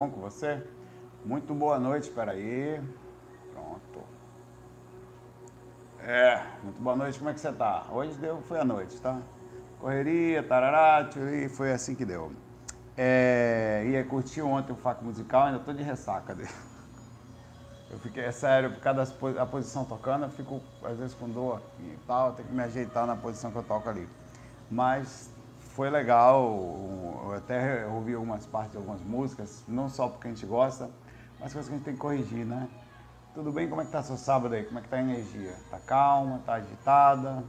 bom com você? Muito boa noite, espera aí. Pronto. É, muito boa noite, como é que você tá? Hoje deu, foi a noite, tá? Correria, tarará, e foi assim que deu. É, ia curtir ontem o faco musical, ainda tô de ressaca dele. Eu fiquei, é sério, por causa da posição tocando, eu fico às vezes com dor e tal, tenho que me ajeitar na posição que eu toco ali. Mas foi legal, eu até ouvi algumas partes de algumas músicas, não só porque a gente gosta, mas coisas que a gente tem que corrigir, né? Tudo bem? Como é que tá seu sábado aí? Como é que tá a energia? Tá calma? Tá agitada?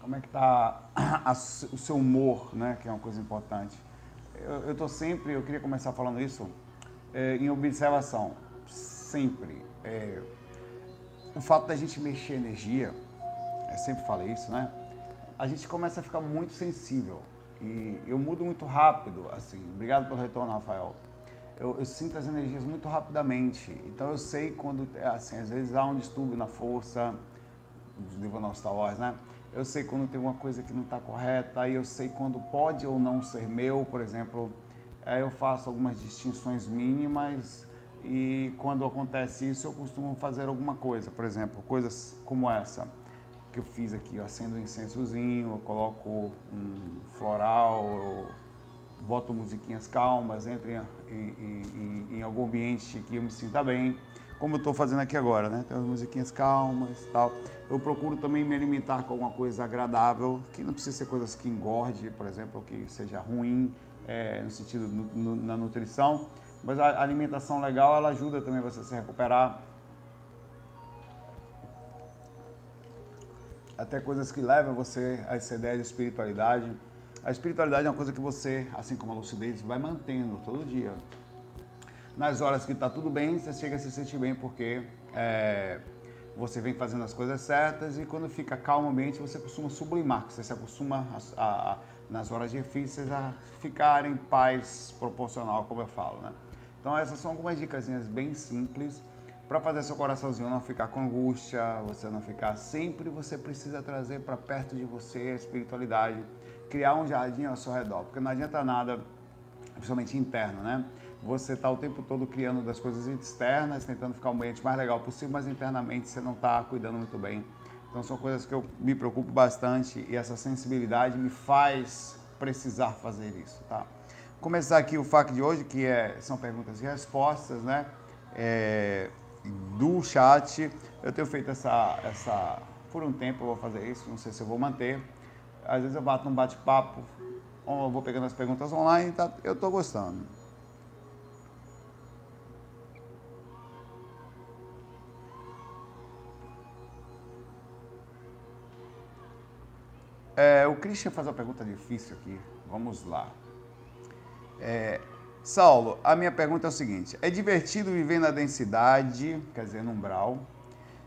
Como é que tá a, o seu humor, né? Que é uma coisa importante. Eu, eu tô sempre, eu queria começar falando isso, é, em observação. Sempre. É, o fato da gente mexer energia, eu sempre falei isso, né? A gente começa a ficar muito sensível. E eu mudo muito rápido, assim. Obrigado pelo retorno, Rafael. Eu, eu, sinto as energias muito rapidamente. Então eu sei quando, assim, às vezes há um distúrbio na força, não Star Wars, né? Eu sei quando tem uma coisa que não está correta, aí eu sei quando pode ou não ser meu, por exemplo. Aí eu faço algumas distinções mínimas e quando acontece isso eu costumo fazer alguma coisa, por exemplo, coisas como essa que eu fiz aqui, eu acendo um incensozinho, eu coloco um floral, eu boto musiquinhas calmas, entro em, em, em, em algum ambiente que eu me sinta bem, como eu estou fazendo aqui agora, né? Tem as musiquinhas calmas e tal. Eu procuro também me alimentar com alguma coisa agradável, que não precisa ser coisas que engorde, por exemplo, que seja ruim é, no sentido no, no, na nutrição, mas a alimentação legal ela ajuda também você a se recuperar até coisas que levam você a essa ideia de espiritualidade. A espiritualidade é uma coisa que você, assim como a lucidez, vai mantendo todo dia. Nas horas que está tudo bem, você chega a se sentir bem porque é, você vem fazendo as coisas certas e quando fica calmamente você costuma sublimar, você se acostuma a, a, a, nas horas difíceis a ficar em paz proporcional, como eu falo, né? Então essas são algumas dicas bem simples para fazer seu coraçãozinho não ficar com angústia, você não ficar sempre, você precisa trazer para perto de você a espiritualidade, criar um jardim ao seu redor, porque não adianta nada, principalmente interno, né? Você está o tempo todo criando das coisas externas, tentando ficar o ambiente mais legal possível, mas internamente você não está cuidando muito bem. Então são coisas que eu me preocupo bastante e essa sensibilidade me faz precisar fazer isso, tá? Começar aqui o FAQ de hoje, que é, são perguntas e respostas, né? É, do chat. Eu tenho feito essa, essa. Por um tempo eu vou fazer isso, não sei se eu vou manter. Às vezes eu bato um bate-papo, ou vou pegando as perguntas online, tá, eu estou gostando. É, o Christian faz uma pergunta difícil aqui. Vamos lá. É, Saulo, a minha pergunta é o seguinte: é divertido viver na densidade, quer dizer, no umbral,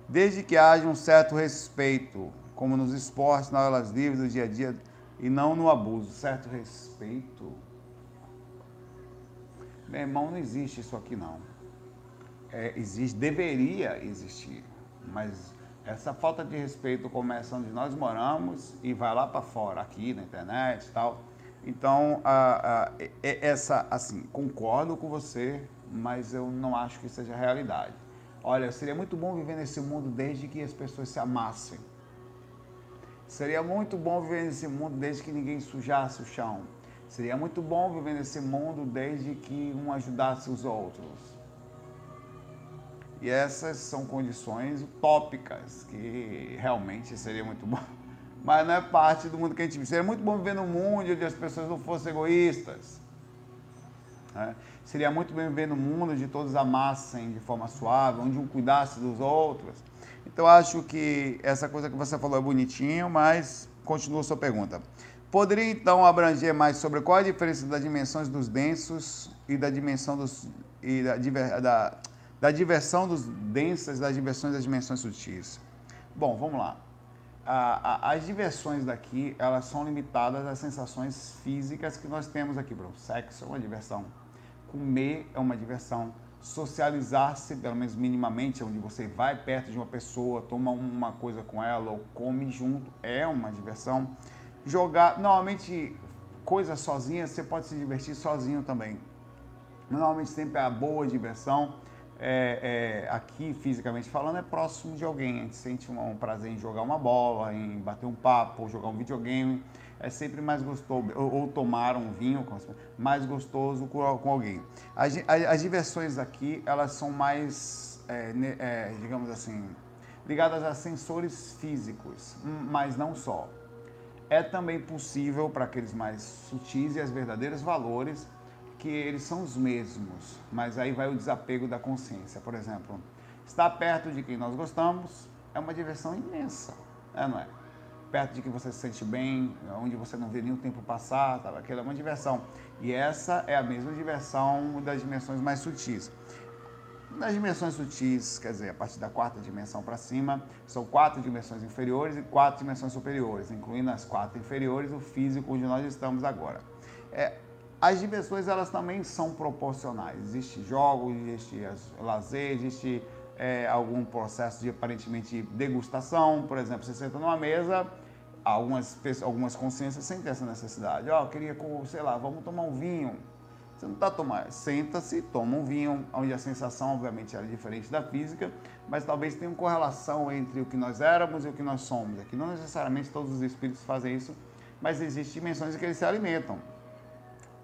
desde que haja um certo respeito, como nos esportes, nas aulas livres do dia a dia, e não no abuso. Certo respeito? Meu irmão, não existe isso aqui não. É, existe, deveria existir, mas essa falta de respeito começa onde nós moramos e vai lá para fora, aqui na internet e tal então, a, a, essa, assim, concordo com você, mas eu não acho que seja realidade. Olha, seria muito bom viver nesse mundo desde que as pessoas se amassem. Seria muito bom viver nesse mundo desde que ninguém sujasse o chão. Seria muito bom viver nesse mundo desde que um ajudasse os outros. E essas são condições utópicas que realmente seria muito bom mas não é parte do mundo que a gente vive. Seria muito bom viver num mundo onde as pessoas não fossem egoístas. Né? Seria muito bom viver num mundo onde todos amassem de forma suave, onde um cuidasse dos outros. Então, acho que essa coisa que você falou é bonitinho, mas continua a sua pergunta. Poderia, então, abranger mais sobre qual é a diferença das dimensões dos densos e da dimensão dos... e da, da, da diversão dos densos das diversões das dimensões sutis? Bom, vamos lá a, a, as diversões daqui, elas são limitadas às sensações físicas que nós temos aqui, bro. Sexo é uma diversão, comer é uma diversão, socializar-se, pelo menos minimamente, onde você vai perto de uma pessoa, toma uma coisa com ela ou come junto, é uma diversão. Jogar, normalmente, coisas sozinhas, você pode se divertir sozinho também. Normalmente sempre a boa diversão, é, é, aqui fisicamente falando, é próximo de alguém. A gente sente um, um prazer em jogar uma bola, em bater um papo, jogar um videogame. É sempre mais gostoso, ou, ou tomar um vinho, mais gostoso com, com alguém. As, as, as, diversões aqui, elas são mais, é, é, digamos assim, ligadas a sensores físicos, mas não só. É também possível para aqueles mais sutis e as verdadeiros valores que eles são os mesmos, mas aí vai o desapego da consciência. Por exemplo, estar perto de quem nós gostamos é uma diversão imensa, é, não é? Perto de quem você se sente bem, onde você não vê nenhum tempo passar, tá? aquilo é uma diversão. E essa é a mesma diversão das dimensões mais sutis. Nas dimensões sutis, quer dizer, a partir da quarta dimensão para cima, são quatro dimensões inferiores e quatro dimensões superiores, incluindo as quatro inferiores, o físico onde nós estamos agora. É, as dimensões elas também são proporcionais. Existe jogos, existe lazer, existe é, algum processo de aparentemente degustação. Por exemplo, você senta numa mesa, algumas, algumas consciências sentem essa necessidade. Ó, oh, queria, sei lá, vamos tomar um vinho. Você não está tomando, senta-se, toma um vinho, onde a sensação, obviamente, era diferente da física, mas talvez tenha uma correlação entre o que nós éramos e o que nós somos. Aqui não necessariamente todos os espíritos fazem isso, mas existem dimensões em que eles se alimentam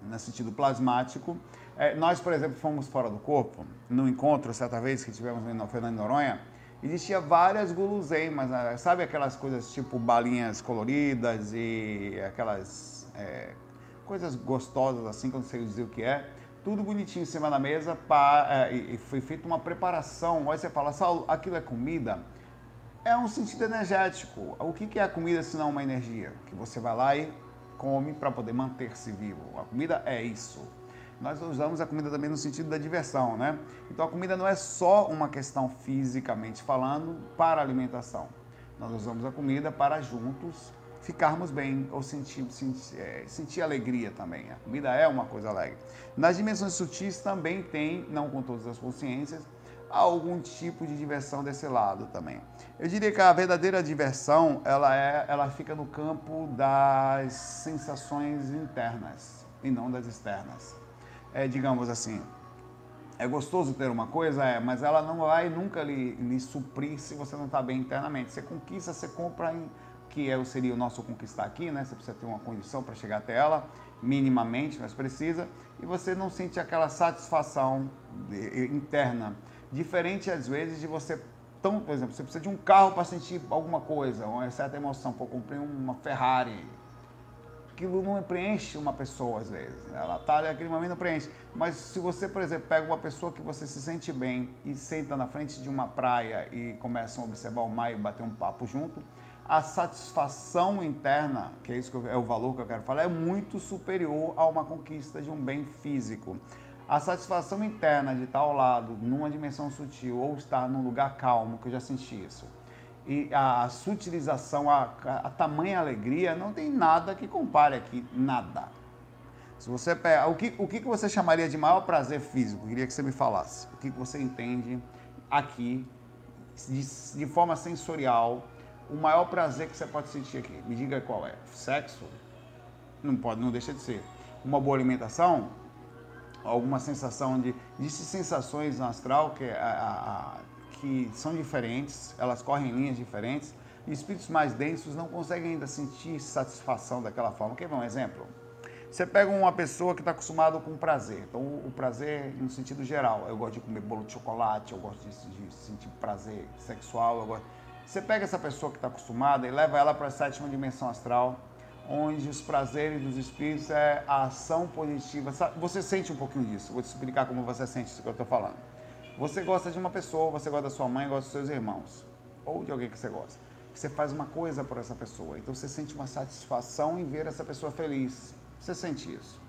no sentido plasmático. É, nós, por exemplo, fomos fora do corpo, no encontro, certa vez que tivemos no Fernando Noronha, existia várias guloseimas, né? sabe aquelas coisas tipo balinhas coloridas e aquelas é, coisas gostosas assim, que eu não sei dizer o que é, tudo bonitinho em cima da mesa pra, é, e foi feita uma preparação. Aí você fala, Saulo, aquilo é comida? É um sentido energético. O que é a comida se não uma energia? Que você vai lá e come para poder manter-se vivo. A comida é isso. Nós usamos a comida também no sentido da diversão, né? Então a comida não é só uma questão fisicamente falando para alimentação. Nós usamos a comida para juntos ficarmos bem ou sentir, sentir, é, sentir alegria também. A comida é uma coisa alegre. Nas dimensões sutis também tem, não com todas as consciências, algum tipo de diversão desse lado também. Eu diria que a verdadeira diversão, ela, é, ela fica no campo das sensações internas e não das externas. É, digamos assim, é gostoso ter uma coisa, é, mas ela não vai nunca lhe, lhe suprir se você não está bem internamente. Você conquista, você compra, em, que é, seria o nosso conquistar aqui, né? Você precisa ter uma condição para chegar até ela, minimamente, mas precisa, e você não sente aquela satisfação interna Diferente às vezes de você tão, por exemplo, você precisa de um carro para sentir alguma coisa, uma certa emoção. Pô, comprei uma Ferrari. Aquilo não preenche uma pessoa às vezes. Né? Ela tá ali, aquele momento não preenche. Mas se você, por exemplo, pega uma pessoa que você se sente bem e senta na frente de uma praia e começam a observar o mar e bater um papo junto, a satisfação interna, que é isso que eu, é o valor que eu quero falar, é muito superior a uma conquista de um bem físico. A satisfação interna de estar ao lado, numa dimensão sutil, ou estar num lugar calmo, que eu já senti isso. E a sutilização, a, a tamanha alegria, não tem nada que compare aqui, nada. Se você pega, o que, o que você chamaria de maior prazer físico? Queria que você me falasse. O que você entende aqui, de, de forma sensorial, o maior prazer que você pode sentir aqui? Me diga qual é. Sexo? Não pode, não deixa de ser. Uma boa alimentação? Alguma sensação de, de sensações no astral que, a, a, que são diferentes, elas correm em linhas diferentes, e espíritos mais densos não conseguem ainda sentir satisfação daquela forma. Quer ver um exemplo? Você pega uma pessoa que está acostumada com prazer, então o prazer no sentido geral, eu gosto de comer bolo de chocolate, eu gosto de, de sentir prazer sexual, gosto... você pega essa pessoa que está acostumada e leva ela para a sétima dimensão astral, onde os prazeres dos espíritos é a ação positiva. Você sente um pouquinho disso, vou te explicar como você sente isso que eu estou falando. Você gosta de uma pessoa, você gosta da sua mãe, gosta dos seus irmãos, ou de alguém que você gosta. Você faz uma coisa por essa pessoa, então você sente uma satisfação em ver essa pessoa feliz. Você sente isso.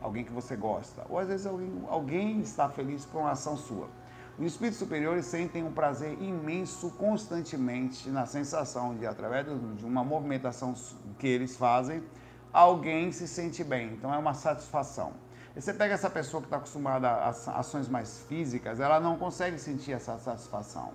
Alguém que você gosta, ou às vezes alguém, alguém está feliz por uma ação sua. Os espíritos superiores sentem um prazer imenso constantemente na sensação de, através de uma movimentação que eles fazem, alguém se sente bem. Então é uma satisfação. E você pega essa pessoa que está acostumada a ações mais físicas, ela não consegue sentir essa satisfação.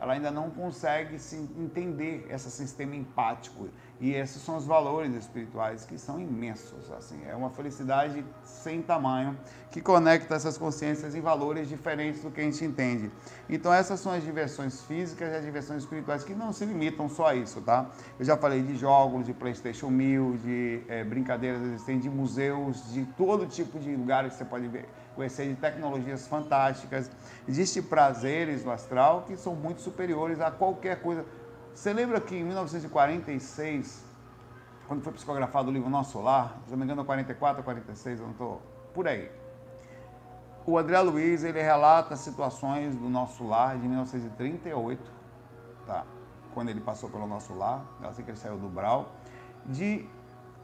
Ela ainda não consegue se entender esse sistema empático. E esses são os valores espirituais que são imensos, assim, é uma felicidade sem tamanho que conecta essas consciências em valores diferentes do que a gente entende. Então essas são as diversões físicas e as diversões espirituais que não se limitam só a isso, tá? Eu já falei de jogos, de PlayStation 1000, de é, brincadeiras existentes, de museus, de todo tipo de lugares que você pode ver, conhecer, de tecnologias fantásticas. Existem prazeres no astral que são muito superiores a qualquer coisa você lembra que em 1946, quando foi psicografado o livro Nosso Lar, se não me engano, 44 ou 46, eu não estou por aí. O André Luiz, ele relata situações do Nosso Lar de 1938, tá? quando ele passou pelo Nosso Lar, assim que ele saiu do Brau, de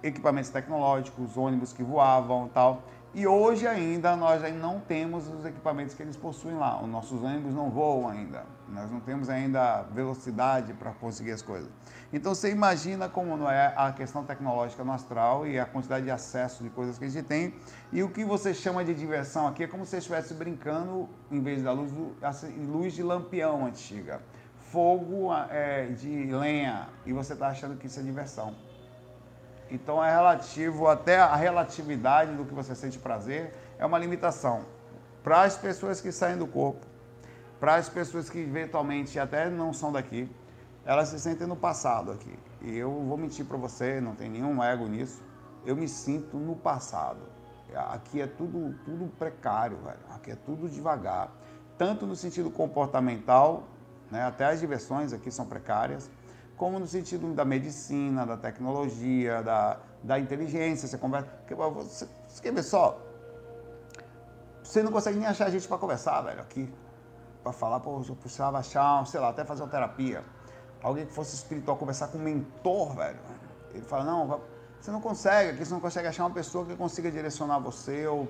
equipamentos tecnológicos, ônibus que voavam tal. E hoje ainda nós ainda não temos os equipamentos que eles possuem lá. Os nossos ônibus não voam ainda. Nós não temos ainda velocidade para conseguir as coisas. Então você imagina como não é a questão tecnológica no astral e a quantidade de acesso de coisas que a gente tem. E o que você chama de diversão aqui é como se estivesse brincando, em vez da luz, assim, luz de lampião antiga. Fogo é, de lenha. E você está achando que isso é diversão. Então é relativo, até a relatividade do que você sente prazer é uma limitação. Para as pessoas que saem do corpo, para as pessoas que eventualmente até não são daqui, elas se sentem no passado aqui. E eu vou mentir para você, não tem nenhum ego nisso. Eu me sinto no passado. Aqui é tudo, tudo precário, velho. Aqui é tudo devagar. Tanto no sentido comportamental, né? até as diversões aqui são precárias, como no sentido da medicina, da tecnologia, da, da inteligência. Você conversa. Você, você quer ver só? Você não consegue nem achar gente para conversar, velho, aqui. Para falar, pô, eu precisava achar, sei lá, até fazer uma terapia. Alguém que fosse espiritual, conversar com um mentor, velho. Ele fala, não, você não consegue, aqui você não consegue achar uma pessoa que consiga direcionar você ou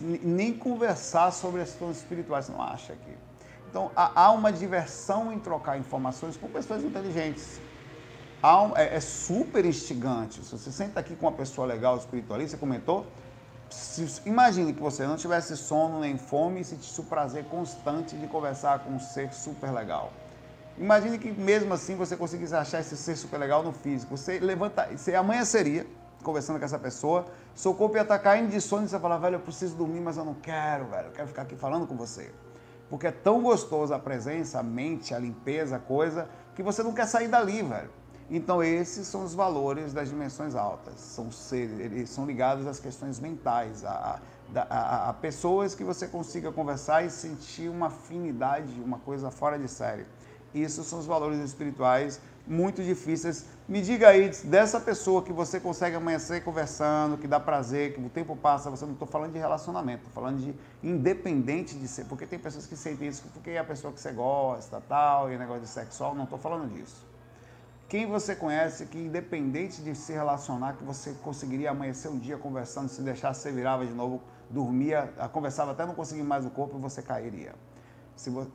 nem conversar sobre as questões espirituais, você não acha aqui. Então, há uma diversão em trocar informações com pessoas inteligentes. Um, é, é, super instigante. Se você senta aqui com uma pessoa legal, espiritualista, comentou, se, imagine que você não tivesse sono nem fome e sentisse o prazer constante de conversar com um ser super legal. Imagine que mesmo assim você conseguisse achar esse ser super legal no físico. Você levanta, você amanheceria conversando com essa pessoa, seu corpo ia estar caindo de sono e você falar, velho, eu preciso dormir, mas eu não quero, velho, eu quero ficar aqui falando com você porque é tão gostoso a presença, a mente, a limpeza, a coisa, que você não quer sair dali, velho. Então esses são os valores das dimensões altas, são seres, eles são ligados às questões mentais, a, a, a, a pessoas que você consiga conversar e sentir uma afinidade, uma coisa fora de série. Isso são os valores espirituais muito difíceis. Me diga aí dessa pessoa que você consegue amanhecer conversando, que dá prazer, que o tempo passa, você não estou falando de relacionamento, estou falando de independente de ser, porque tem pessoas que sentem isso porque é a pessoa que você gosta, tal, e negócio de sexual, não estou falando disso. Quem você conhece que independente de se relacionar, que você conseguiria amanhecer um dia conversando, se deixasse, você virava de novo, dormia, conversava até não conseguir mais o corpo e você cairia.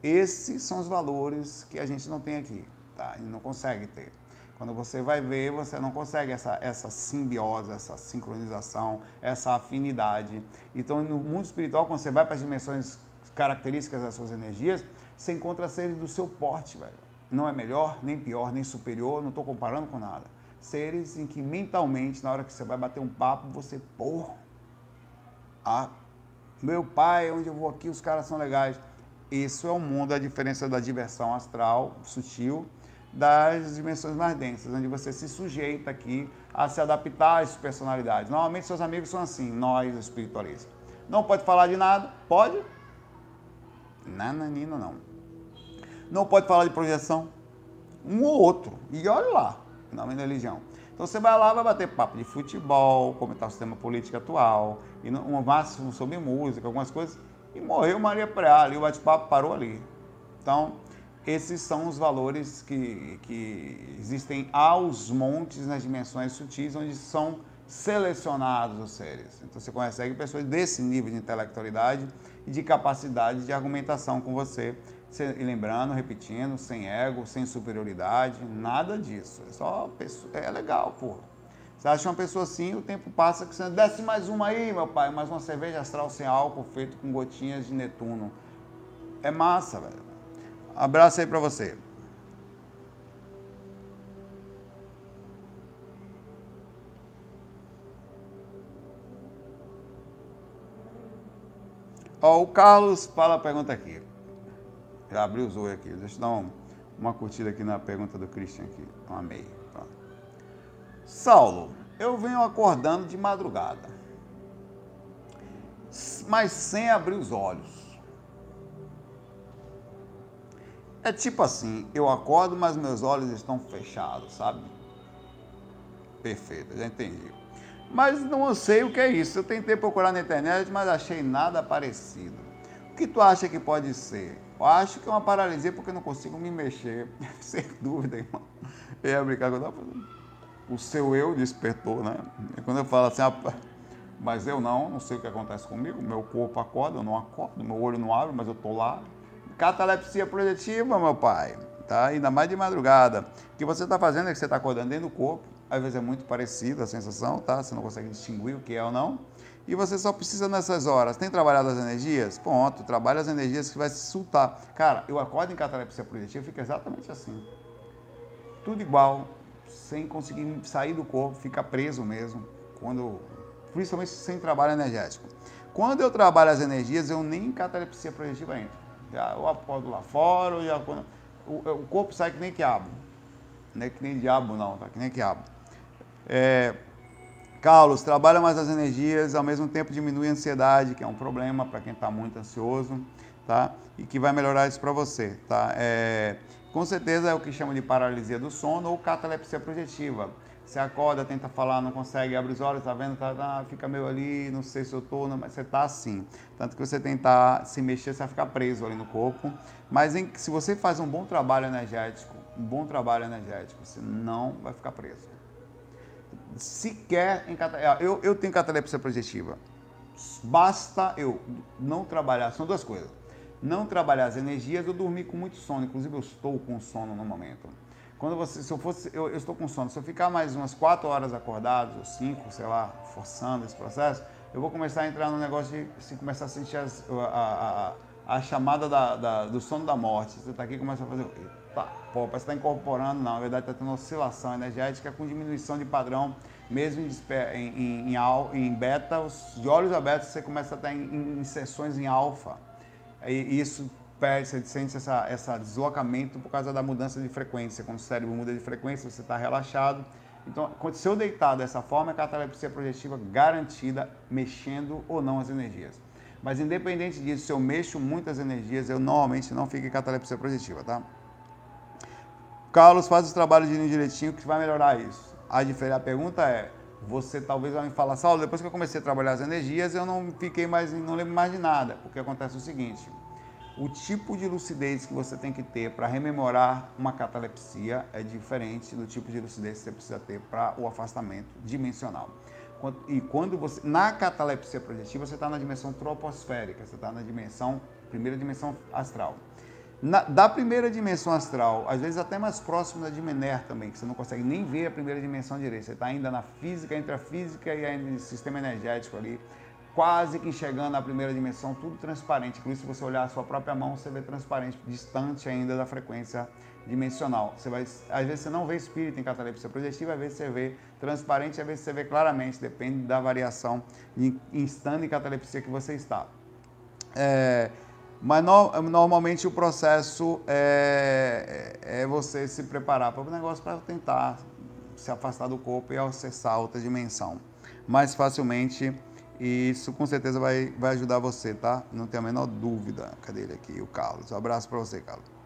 Esses são os valores que a gente não tem aqui tá? E não consegue ter. Quando você vai ver, você não consegue essa, essa simbiose, essa sincronização, essa afinidade. Então, no mundo espiritual, quando você vai para as dimensões características das suas energias, você encontra seres do seu porte, velho. Não é melhor, nem pior, nem superior, não estou comparando com nada. Seres em que mentalmente, na hora que você vai bater um papo, você, pô, ah, meu pai, onde eu vou aqui, os caras são legais. Isso é o mundo, a diferença da diversão astral, sutil, das dimensões mais densas, onde você se sujeita aqui a se adaptar às personalidades. Normalmente seus amigos são assim, nós espiritualistas. Não pode falar de nada? Pode? Nananina não. Não pode falar de projeção? Um ou outro. E olha lá, na minha religião. Então você vai lá, vai bater papo de futebol, comentar o sistema político atual, e um máximo sobre música, algumas coisas, e morreu Maria Preá, e o bate-papo parou ali. Então, esses são os valores que, que existem aos montes nas dimensões sutis, onde são selecionados os seres. Então você consegue pessoas desse nível de intelectualidade e de capacidade de argumentação com você. E lembrando, repetindo, sem ego, sem superioridade, nada disso. É só pessoa, é legal, porra. Você acha uma pessoa assim, o tempo passa que você desce mais uma aí, meu pai, mais uma cerveja astral sem álcool feito com gotinhas de Netuno. É massa, velho. Abraço aí para você. Ó, o Carlos fala a pergunta aqui. Já abriu os olhos aqui. Deixa eu dar um, uma curtida aqui na pergunta do Christian aqui. Amei. Saulo, eu venho acordando de madrugada, mas sem abrir os olhos. É tipo assim, eu acordo, mas meus olhos estão fechados, sabe? Perfeito, já entendi. Mas não sei o que é isso. Eu tentei procurar na internet, mas achei nada parecido. O que tu acha que pode ser? Eu acho que é uma paralisia porque não consigo me mexer. Sem dúvida, irmão. Eu ia brincar com o seu eu despertou, né? E quando eu falo assim, ah, mas eu não, não sei o que acontece comigo, meu corpo acorda, eu não acordo, meu olho não abre, mas eu tô lá. Catalepsia projetiva, meu pai, tá? Ainda mais de madrugada. O que você está fazendo é que você está acordando dentro do corpo, às vezes é muito parecido a sensação, tá? Você não consegue distinguir o que é ou não. E você só precisa nessas horas. Tem trabalhado as energias? Ponto. Trabalha as energias que vai se soltar. Cara, eu acordo em catalepsia projetiva, fica exatamente assim. Tudo igual, sem conseguir sair do corpo, fica preso mesmo. Quando, principalmente sem trabalho energético. Quando eu trabalho as energias, eu nem em catalepsia projetiva entro. Eu acordo lá fora, já, o, o corpo sai que nem quiabo. Não é que nem diabo não, tá? Que nem quiabo. É, Carlos, trabalha mais as energias, ao mesmo tempo diminui a ansiedade, que é um problema para quem está muito ansioso, tá? E que vai melhorar isso para você, tá? É, com certeza é o que chama de paralisia do sono ou catalepsia projetiva. Você acorda, tenta falar, não consegue, abre os olhos, tá vendo? Tá, tá, fica meio ali, não sei se eu tô, mas você tá assim. Tanto que você tentar se mexer, você vai ficar preso ali no corpo. Mas em, se você faz um bom trabalho energético, um bom trabalho energético, você não vai ficar preso. Sequer em eu, eu tenho catalepsia projetiva. Basta eu não trabalhar, são duas coisas. Não trabalhar as energias, eu dormir com muito sono. Inclusive, eu estou com sono no momento. Quando você, se eu fosse, eu, eu, estou com sono. Se eu ficar mais umas quatro horas acordado, ou cinco, sei lá, forçando esse processo, eu vou começar a entrar no negócio de começar a sentir as, a, a, a, chamada da, da, do sono da morte. Você está aqui e começa a fazer tá, pô, parece que está incorporando, não, na verdade está tendo oscilação energética com diminuição de padrão, mesmo em, em, em, em beta, os de olhos abertos você começa a estar em, em sessões em alfa. E isso perde, você sente essa, essa deslocamento por causa da mudança de frequência. Quando o cérebro muda de frequência, você está relaxado. Então, se eu deitar dessa forma, é catalepsia projetiva garantida, mexendo ou não as energias. Mas independente disso, se eu mexo muitas energias, eu normalmente não fico em catalepsia projetiva, tá? Carlos faz o trabalho de ir direitinho que vai melhorar isso. A, a pergunta é, você talvez vai me falar, Saulo, depois que eu comecei a trabalhar as energias, eu não fiquei mais, não lembro mais de nada. Porque acontece o seguinte, o tipo de lucidez que você tem que ter para rememorar uma catalepsia é diferente do tipo de lucidez que você precisa ter para o afastamento dimensional. E quando você, na catalepsia projetiva, você está na dimensão troposférica, você está na dimensão, primeira dimensão astral. Na, da primeira dimensão astral, às vezes até mais próximo da de também, que você não consegue nem ver a primeira dimensão direita. Você está ainda na física, entre a física e o sistema energético ali, quase que enxergando a primeira dimensão, tudo transparente. Por isso, se você olhar a sua própria mão, você vê transparente, distante ainda da frequência dimensional. Você vai, às vezes você não vê espírito em catalepsia projetiva, às vezes você vê transparente, às vezes você vê claramente, depende da variação em estando em catalepsia que você está. É, mas no, normalmente o processo é, é, é você se preparar para o negócio para tentar se afastar do corpo e acessar outra dimensão mais facilmente. E isso com certeza vai, vai ajudar você, tá? Não tem a menor dúvida. Cadê ele aqui? O Carlos. Um abraço para você, Carlos.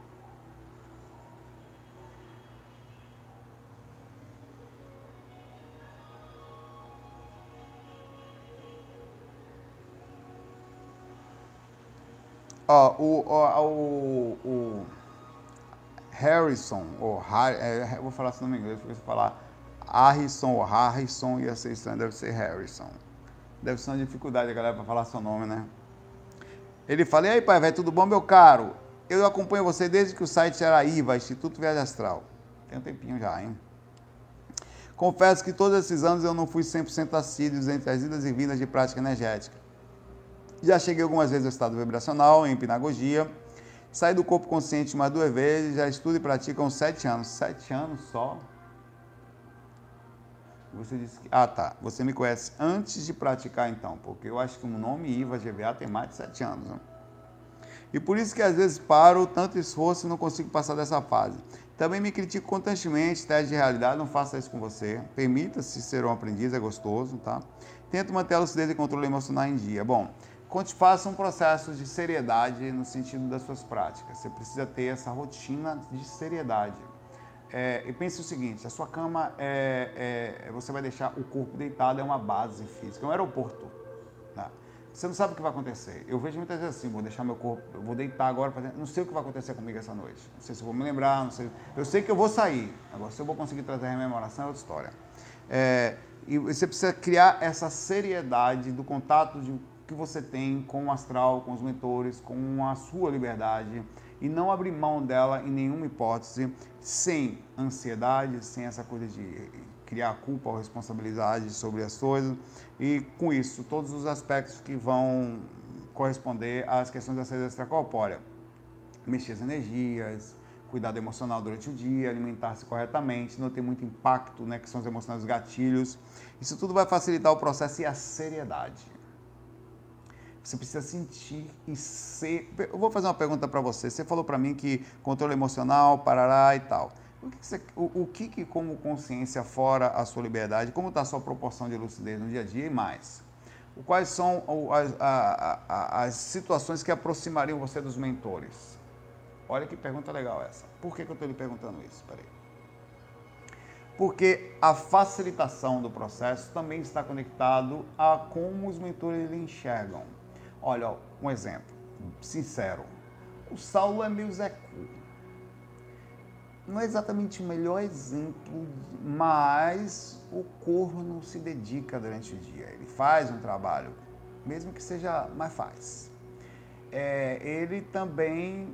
Ó, o, o, o, Harrison, ou Har, é, vou falar nome em inglês, porque se falar Harrison ou Harrison ia ser estranho, deve ser Harrison. Deve ser uma dificuldade a galera para falar seu nome, né? Ele fala, e aí pai, velho, tudo bom, meu caro? Eu acompanho você desde que o site era IVA, Instituto Viagem Astral. Tem um tempinho já, hein? Confesso que todos esses anos eu não fui 100% assíduo entre as idas e vindas de prática energética. Já cheguei algumas vezes ao estado vibracional, em hipnagogia. Saí do corpo consciente mais duas vezes, já estudo e pratico há uns sete anos. Sete anos só? Você disse que. Ah, tá. Você me conhece antes de praticar, então, porque eu acho que o nome IVA GVA tem mais de sete anos. Né? E por isso que às vezes paro, tanto esforço e não consigo passar dessa fase. Também me critico constantemente, teste de realidade, não faça isso com você. Permita-se ser um aprendiz, é gostoso, tá? Tento manter a lucidez e controle emocional em dia. Bom, faça um processo de seriedade no sentido das suas práticas. Você precisa ter essa rotina de seriedade. É, e pense o seguinte: a sua cama é, é, você vai deixar o corpo deitado é uma base física, é um aeroporto. Tá? Você não sabe o que vai acontecer. Eu vejo muitas vezes assim: vou deixar meu corpo, vou deitar agora, não sei o que vai acontecer comigo essa noite. Não sei se vou me lembrar, não sei. Eu sei que eu vou sair. Agora, se eu vou conseguir trazer a rememoração é outra história. É, e você precisa criar essa seriedade do contato de, que você tem com o astral, com os mentores, com a sua liberdade e não abrir mão dela em nenhuma hipótese, sem ansiedade, sem essa coisa de criar culpa ou responsabilidade sobre as coisas, e com isso, todos os aspectos que vão corresponder às questões da saúde extracorpórea. Mexer as energias, cuidado emocional durante o dia, alimentar-se corretamente, não ter muito impacto, né, que são os emocionais os gatilhos. Isso tudo vai facilitar o processo e a seriedade. Você precisa sentir e ser. Eu vou fazer uma pergunta para você. Você falou para mim que controle emocional, parará e tal. O que, você, o, o que, que, como consciência, fora a sua liberdade, como está a sua proporção de lucidez no dia a dia e mais? Quais são as, a, a, as situações que aproximariam você dos mentores? Olha que pergunta legal essa. Por que, que eu estou lhe perguntando isso? Peraí. Porque a facilitação do processo também está conectado a como os mentores lhe enxergam. Olha, um exemplo, sincero. O Saulo é meio Zé Não é exatamente o melhor exemplo, mas o corpo não se dedica durante o dia. Ele faz um trabalho, mesmo que seja, mas faz. É, ele também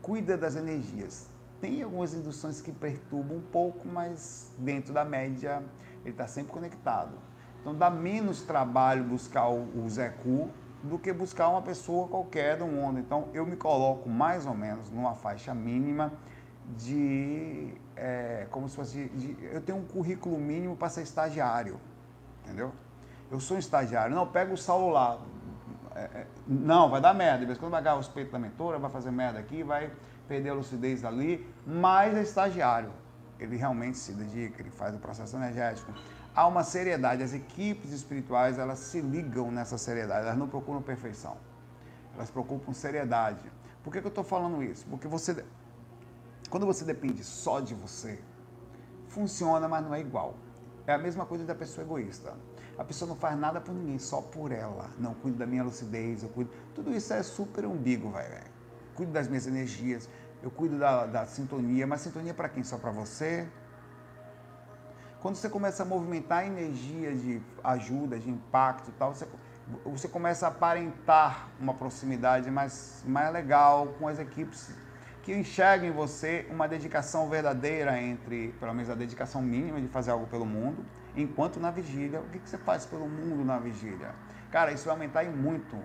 cuida das energias. Tem algumas induções que perturbam um pouco, mas dentro da média ele está sempre conectado. Então dá menos trabalho buscar o, o Zé Cu do que buscar uma pessoa qualquer do mundo. Então, eu me coloco mais ou menos numa faixa mínima de, é, como se fosse, de, eu tenho um currículo mínimo para ser estagiário, entendeu? Eu sou um estagiário, não, pega o lá, é, é, não, vai dar merda, de quando vai ganhar os peitos da mentora, vai fazer merda aqui, vai perder a lucidez ali, mas é estagiário, ele realmente se dedica, ele faz o processo energético, há uma seriedade. As equipes espirituais, elas se ligam nessa seriedade, elas não procuram perfeição. Elas procuram seriedade. Por que, que eu estou falando isso? Porque você, quando você depende só de você, funciona, mas não é igual. É a mesma coisa da pessoa egoísta. A pessoa não faz nada por ninguém, só por ela. Não cuido da minha lucidez, eu cuido. Tudo isso é super umbigo, velho. Cuido das minhas energias, eu cuido da, da sintonia, mas sintonia para quem? Só para você? Quando você começa a movimentar energia de ajuda, de impacto e tal, você, você começa a aparentar uma proximidade mais, mais legal com as equipes que enxergam em você uma dedicação verdadeira entre, pelo menos a dedicação mínima de fazer algo pelo mundo, enquanto na vigília, o que, que você faz pelo mundo na vigília? Cara, isso vai aumentar e muito,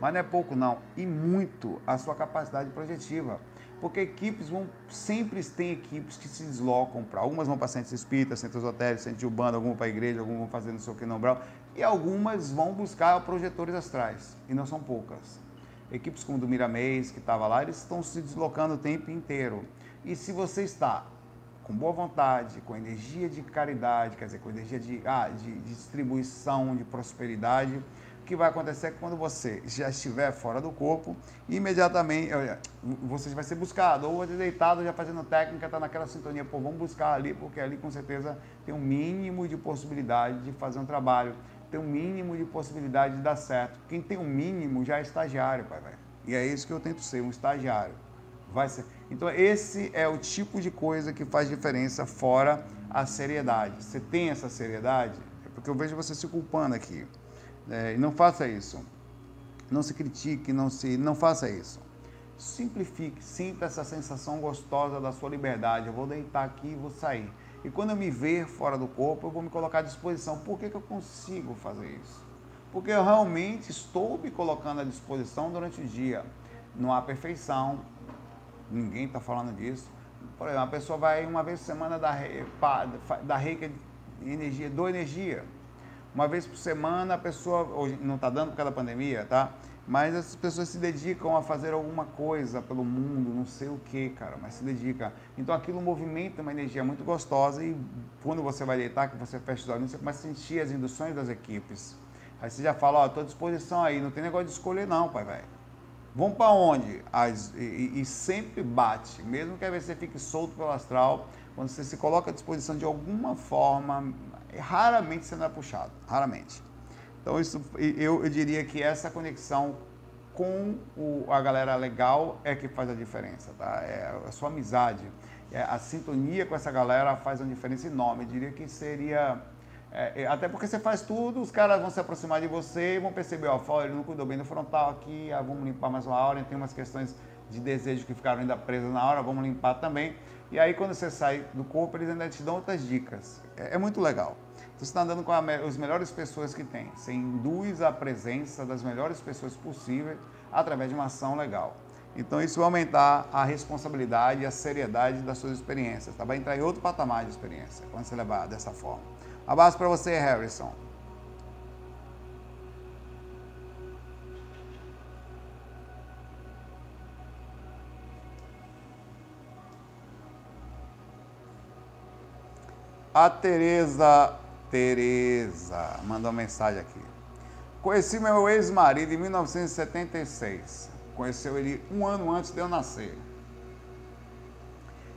mas não é pouco não, e muito a sua capacidade projetiva porque equipes vão sempre tem equipes que se deslocam para algumas vão para centros espíritas, centros hotéis, centros de urbano, algumas para a igreja, algumas vão fazer não sei o que no umbral, e algumas vão buscar projetores astrais, e não são poucas. Equipes como do Miramês, que estava lá, eles estão se deslocando o tempo inteiro. E se você está com boa vontade, com energia de caridade, quer dizer, com energia de, ah, de distribuição, de prosperidade, que vai acontecer é que quando você já estiver fora do corpo, imediatamente você vai ser buscado, ou deitado já fazendo técnica, está naquela sintonia, pô, vamos buscar ali, porque ali com certeza tem um mínimo de possibilidade de fazer um trabalho, tem um mínimo de possibilidade de dar certo. Quem tem um mínimo já é estagiário, pai, velho. E é isso que eu tento ser, um estagiário. Vai ser. Então esse é o tipo de coisa que faz diferença fora a seriedade. Você tem essa seriedade? É porque eu vejo você se culpando aqui. É, não faça isso. Não se critique, não se, não faça isso. Simplifique, sinta essa sensação gostosa da sua liberdade. Eu vou deitar aqui e vou sair. E quando eu me ver fora do corpo, eu vou me colocar à disposição. Por que, que eu consigo fazer isso? Porque eu realmente estou me colocando à disposição durante o dia. Não há perfeição, ninguém está falando disso. Por exemplo, a pessoa vai uma vez por semana dar, dar reiki energia, dou energia. Uma vez por semana a pessoa, hoje não está dando por causa da pandemia, tá? Mas as pessoas se dedicam a fazer alguma coisa pelo mundo, não sei o que, cara, mas se dedica. Então aquilo movimenta uma energia muito gostosa e quando você vai deitar, que você fecha os olhos, você começa a sentir as induções das equipes. Aí você já fala, ó, estou à disposição aí, não tem negócio de escolher não, pai, velho. Vão para onde? As, e, e, sempre bate, mesmo que você fique solto pelo astral, quando você se coloca à disposição de alguma forma, raramente você não é puxado, raramente. Então isso, eu, eu diria que essa conexão com o, a galera legal é que faz a diferença, tá? É a sua amizade, é, a sintonia com essa galera faz uma diferença enorme. Eu diria que seria é, é, até porque você faz tudo, os caras vão se aproximar de você vão perceber, ó, ele não cuidou bem do frontal aqui, ah, vamos limpar mais uma hora, tem umas questões de desejo que ficaram ainda presas na hora, vamos limpar também. E aí quando você sai do corpo, eles ainda te dão outras dicas. É, é muito legal. Você está andando com a, as melhores pessoas que tem. Você induz a presença das melhores pessoas possíveis através de uma ação legal. Então isso vai aumentar a responsabilidade e a seriedade das suas experiências. Tá? Vai entrar em outro patamar de experiência quando você levar dessa forma. Abraço para você, Harrison. A Tereza, Tereza, mandou mensagem aqui. Conheci meu ex-marido em 1976. Conheceu ele um ano antes de eu nascer.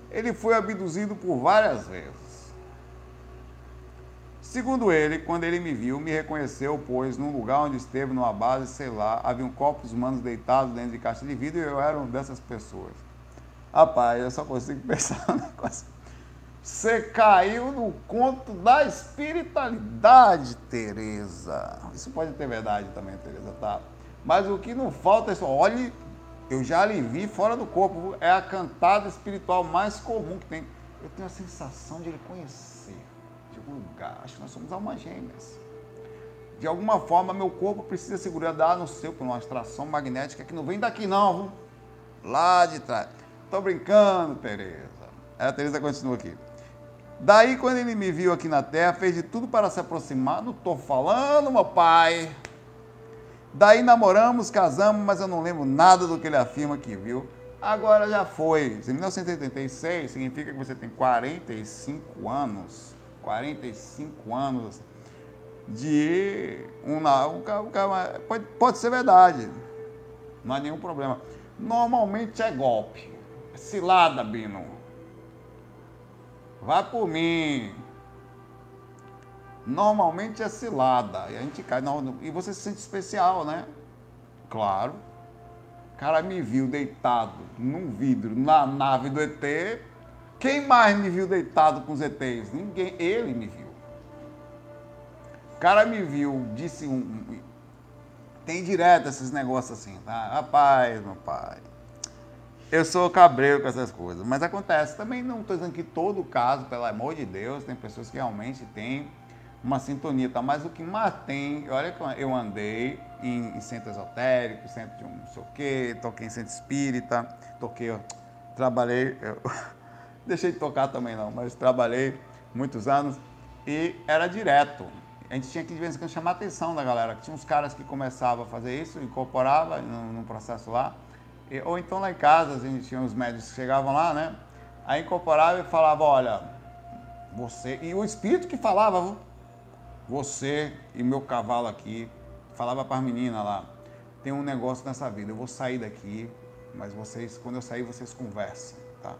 Ele foi abduzido por várias vezes. Segundo ele, quando ele me viu, me reconheceu, pois num lugar onde esteve, numa base, sei lá, havia um corpos humanos deitados dentro de caixa de vidro e eu era uma dessas pessoas. Rapaz, eu só consigo pensar no negócio. Você caiu no conto da espiritualidade, Tereza. Isso pode ter verdade também, Tereza, tá? Mas o que não falta é só, olhe, eu já lhe vi fora do corpo. É a cantada espiritual mais comum que tem. Eu tenho a sensação de ele conhecer algum lugar. Acho que nós somos almas gêmeas. De alguma forma, meu corpo precisa segurar no seu por uma atração magnética que não vem daqui, não, viu? Lá de trás. Tô brincando, Tereza. Aí a Tereza continua aqui. Daí, quando ele me viu aqui na Terra, fez de tudo para se aproximar. Não tô falando, meu pai. Daí namoramos, casamos, mas eu não lembro nada do que ele afirma que viu. Agora já foi. Em 1986 significa que você tem 45 anos. 45 anos de um, um, um pode, pode ser verdade, não há nenhum problema. Normalmente é golpe, é cilada, Bino. Vai por mim. Normalmente é cilada. E a gente cai. Não, e você se sente especial, né? Claro. O cara me viu deitado num vidro na nave do ET quem mais me viu deitado com os ETs? Ninguém. Ele me viu. O cara me viu, disse um. Tem direto esses negócios assim, tá? Rapaz, meu pai. Eu sou cabreiro com essas coisas. Mas acontece. Também não estou dizendo que todo caso, pelo amor de Deus, tem pessoas que realmente têm uma sintonia, tá? Mas o que mais tem, olha que eu andei em, em centro esotérico, centro de um não sei o quê, toquei em centro espírita, toquei, trabalhei. Eu, deixei de tocar também não, mas trabalhei muitos anos e era direto. A gente tinha que de vez em quando chamar a atenção da galera. Tinha uns caras que começavam a fazer isso, incorporava no, processo lá. E, ou então lá em casa, a gente tinha uns médicos que chegavam lá, né? Aí incorporava e falava, olha, você. E o espírito que falava, você e meu cavalo aqui, falava para as meninas lá, tem um negócio nessa vida, eu vou sair daqui, mas vocês, quando eu sair, vocês conversam, tá?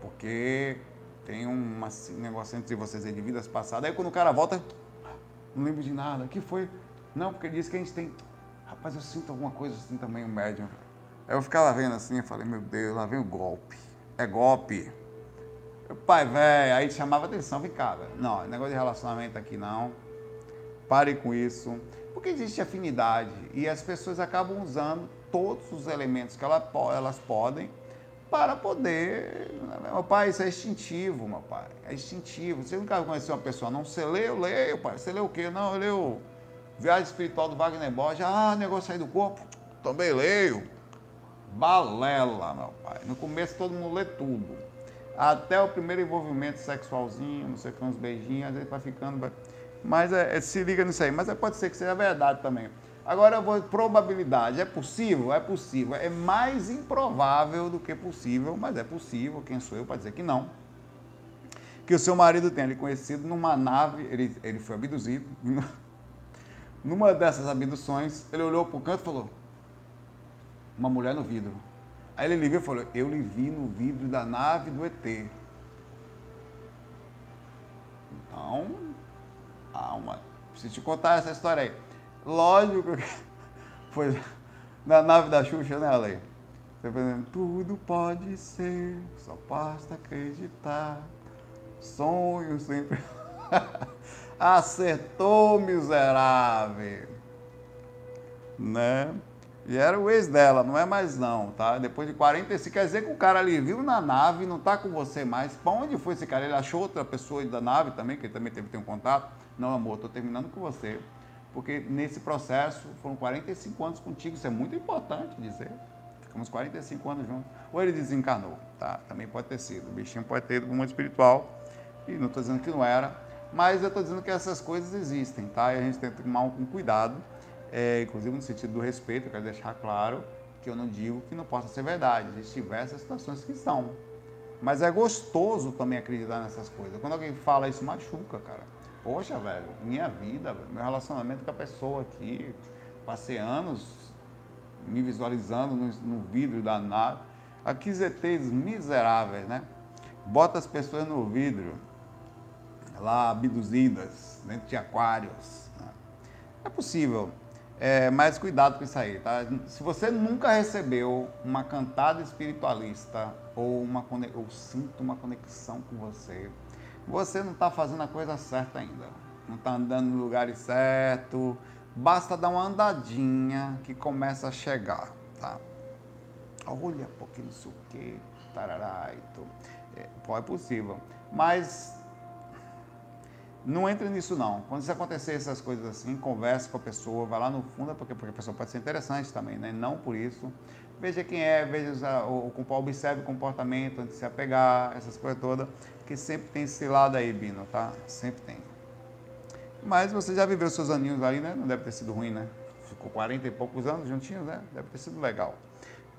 Porque tem um negócio entre vocês aí de vidas passadas. Aí quando o cara volta, não lembro de nada. O que foi? Não, porque ele disse que a gente tem. Rapaz, eu sinto alguma coisa assim também, o um médium. Aí eu ficava vendo assim, eu falei, meu Deus, lá vem o golpe. É golpe. Pai, velho, aí chamava atenção, velho. Não, negócio de relacionamento aqui não. Pare com isso. Porque existe afinidade e as pessoas acabam usando todos os elementos que elas, elas podem para poder. Meu pai, isso é instintivo, meu pai. É instintivo. Você nunca conheceu uma pessoa, não? Você leu, leio, pai. Você leu o quê? Não, eu leio Viagem Espiritual do Wagner Borges. Ah, negócio sair do corpo. Também leio. Balela, meu pai. No começo todo mundo lê tudo. até o primeiro envolvimento sexualzinho, não sei o que, uns beijinhos, às vezes vai ficando. Mas é, é, se liga nisso aí. Mas é, pode ser que seja verdade também. Agora, vou, probabilidade, é possível? É possível. É mais improvável do que possível, mas é possível. Quem sou eu para dizer que não? Que o seu marido tenha lhe conhecido numa nave, ele, ele foi abduzido. Numa dessas abduções, ele olhou para o canto e falou: Uma mulher no vidro. Aí ele viu e falou: Eu lhe vi no vidro da nave do ET. Então, uma. Preciso te contar essa história aí. Lógico que foi na nave da Xuxa, né, Ale? Tudo pode ser, só basta acreditar. Sonho sempre. Acertou, miserável. Né? E era o ex dela, não é mais não, tá? Depois de 45, quer dizer que o cara ali viu na nave, não tá com você mais. Pra onde foi esse cara? Ele achou outra pessoa da nave também, que ele também teve ter um contato? Não, amor, tô terminando com você. Porque nesse processo foram 45 anos contigo, isso é muito importante dizer. Ficamos 45 anos juntos. Ou ele desencarnou, tá? Também pode ter sido. O bichinho pode ter ido para o mundo espiritual. E não estou dizendo que não era, mas eu estou dizendo que essas coisas existem, tá? E a gente tem que tomar um cuidado é, inclusive no sentido do respeito, eu quero deixar claro que eu não digo que não possa ser verdade, existem diversas situações que são. Mas é gostoso também acreditar nessas coisas. Quando alguém fala isso, machuca, cara. Poxa, velho, minha vida, meu relacionamento com a pessoa aqui, passei anos me visualizando no, no vidro da nave. Aqui ZTs miseráveis, né? Bota as pessoas no vidro, lá abduzidas, dentro de aquários. Né? É possível é, mais cuidado com isso aí, tá? Se você nunca recebeu uma cantada espiritualista ou, uma, ou sinto uma conexão com você, você não está fazendo a coisa certa ainda. Não está andando no lugar certo. Basta dar uma andadinha que começa a chegar, tá? Olha, porque não sei o que, tarará, é, é possível. Mas não entre nisso não. Quando isso acontecer essas coisas assim, converse com a pessoa, vá lá no fundo, porque, porque a pessoa pode ser interessante também, né? Não por isso. Veja quem é, veja o, o, observe o comportamento antes de se apegar, essas coisas todas, que sempre tem esse lado aí, Bino, tá? Sempre tem. Mas você já viveu seus aninhos aí, né? Não deve ter sido ruim, né? Ficou 40 e poucos anos juntinhos, né? Deve ter sido legal.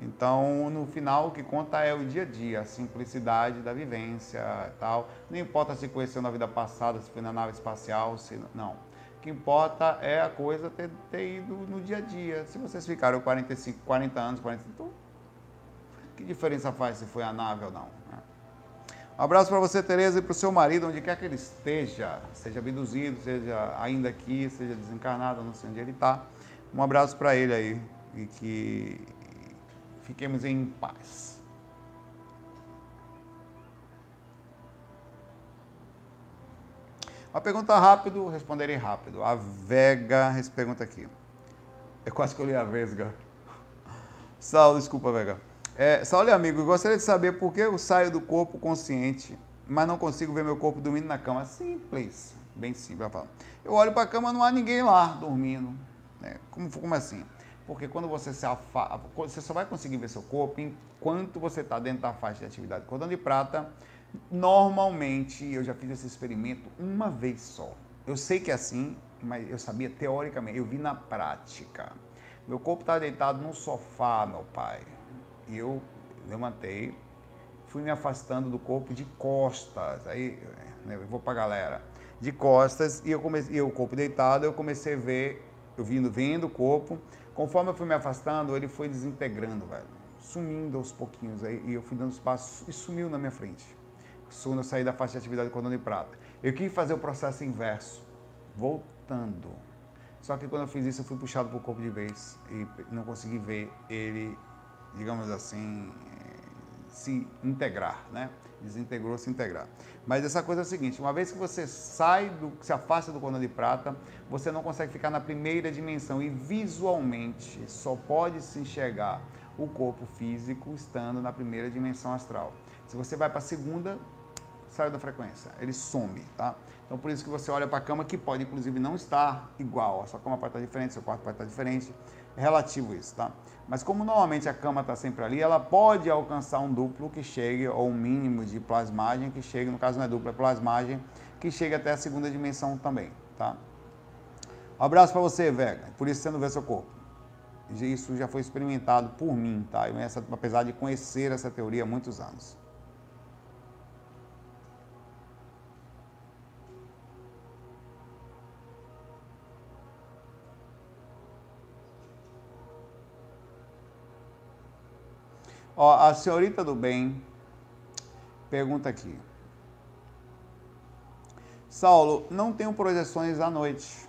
Então, no final, o que conta é o dia a dia, a simplicidade da vivência e tal. Não importa se conheceu na vida passada, se foi na nave espacial, se não. O que importa é a coisa ter, ter ido no dia a dia. Se vocês ficaram 45, 40 anos, 40 então, que diferença faz se foi a nave ou não? Né? Um abraço para você, Tereza, e para o seu marido, onde quer que ele esteja, seja abduzido, seja ainda aqui, seja desencarnado, não sei onde ele está. Um abraço para ele aí e que Fiquemos em paz. Uma pergunta rápido, responderei rápido. A Vega pergunta aqui. É quase que eu li a Vesga. Saulo, desculpa, Vega. É, Saulo e amigo, gostaria de saber por que eu saio do corpo consciente, mas não consigo ver meu corpo dormindo na cama. Simples, bem simples. Eu olho para a cama, não há ninguém lá dormindo. Né? Como, como assim? Porque quando você se afasta, você só vai conseguir ver seu corpo enquanto você está dentro da faixa de atividade. Cordão de prata, normalmente, eu já fiz esse experimento uma vez só. Eu sei que é assim, mas eu sabia teoricamente, eu vi na prática. Meu corpo está deitado no sofá, meu pai. E eu levantei, fui me afastando do corpo de costas. Aí, né, eu vou para a galera. De costas, e eu comecei, e o corpo deitado, eu comecei a ver, eu vindo, vendo o corpo, Conforme eu fui me afastando, ele foi desintegrando, velho. Sumindo aos pouquinhos. Aí, e eu fui dando espaço e sumiu na minha frente. Quando eu saí da faixa de atividade cordão de prata. Eu quis fazer o processo inverso, voltando. Só que quando eu fiz isso, eu fui puxado para o corpo de vez e não consegui ver ele, digamos assim, se integrar, né? Desintegrou, se integrar. Mas essa coisa é a seguinte: uma vez que você sai do, se afasta do cordão de prata, você não consegue ficar na primeira dimensão e visualmente só pode se enxergar o corpo físico estando na primeira dimensão astral. Se você vai para a segunda, sai da frequência, ele some, tá? Então por isso que você olha para a cama que pode inclusive não estar igual, a sua cama pode estar diferente, seu quarto pode estar diferente, é relativo isso, tá? Mas como normalmente a cama está sempre ali, ela pode alcançar um duplo que chegue, ou um mínimo de plasmagem que chegue, no caso não é duplo, é plasmagem, que chegue até a segunda dimensão também, tá? Um abraço para você, Vega. Por isso você não vê seu corpo. Isso já foi experimentado por mim, tá? Eu, apesar de conhecer essa teoria há muitos anos. Ó, a senhorita do bem pergunta aqui. Saulo, não tenho projeções à noite,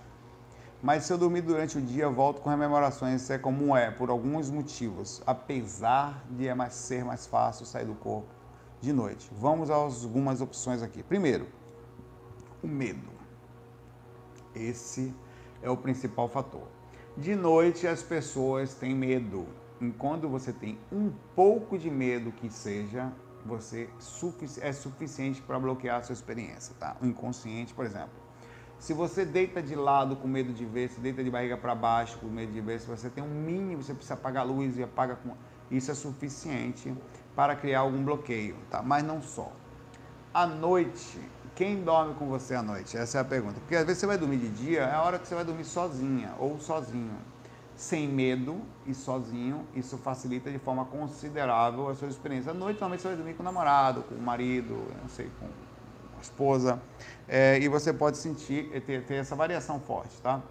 mas se eu dormir durante o dia, volto com rememorações. Isso é como é, por alguns motivos, apesar de é mais, ser mais fácil sair do corpo de noite. Vamos a algumas opções aqui. Primeiro, o medo. Esse é o principal fator. De noite, as pessoas têm medo quando você tem um pouco de medo que seja, você é suficiente para bloquear a sua experiência, tá? O inconsciente, por exemplo. Se você deita de lado com medo de ver, se deita de barriga para baixo com medo de ver, se você tem um mínimo, você precisa apagar a luz e apaga com isso é suficiente para criar algum bloqueio, tá? Mas não só. À noite, quem dorme com você à noite? Essa é a pergunta. Porque às vezes você vai dormir de dia, é a hora que você vai dormir sozinha ou sozinho sem medo e sozinho, isso facilita de forma considerável a sua experiência. À noite, normalmente você vai dormir com o namorado, com o marido, não sei, com a esposa, é, e você pode sentir, ter, ter, essa variação forte, tá?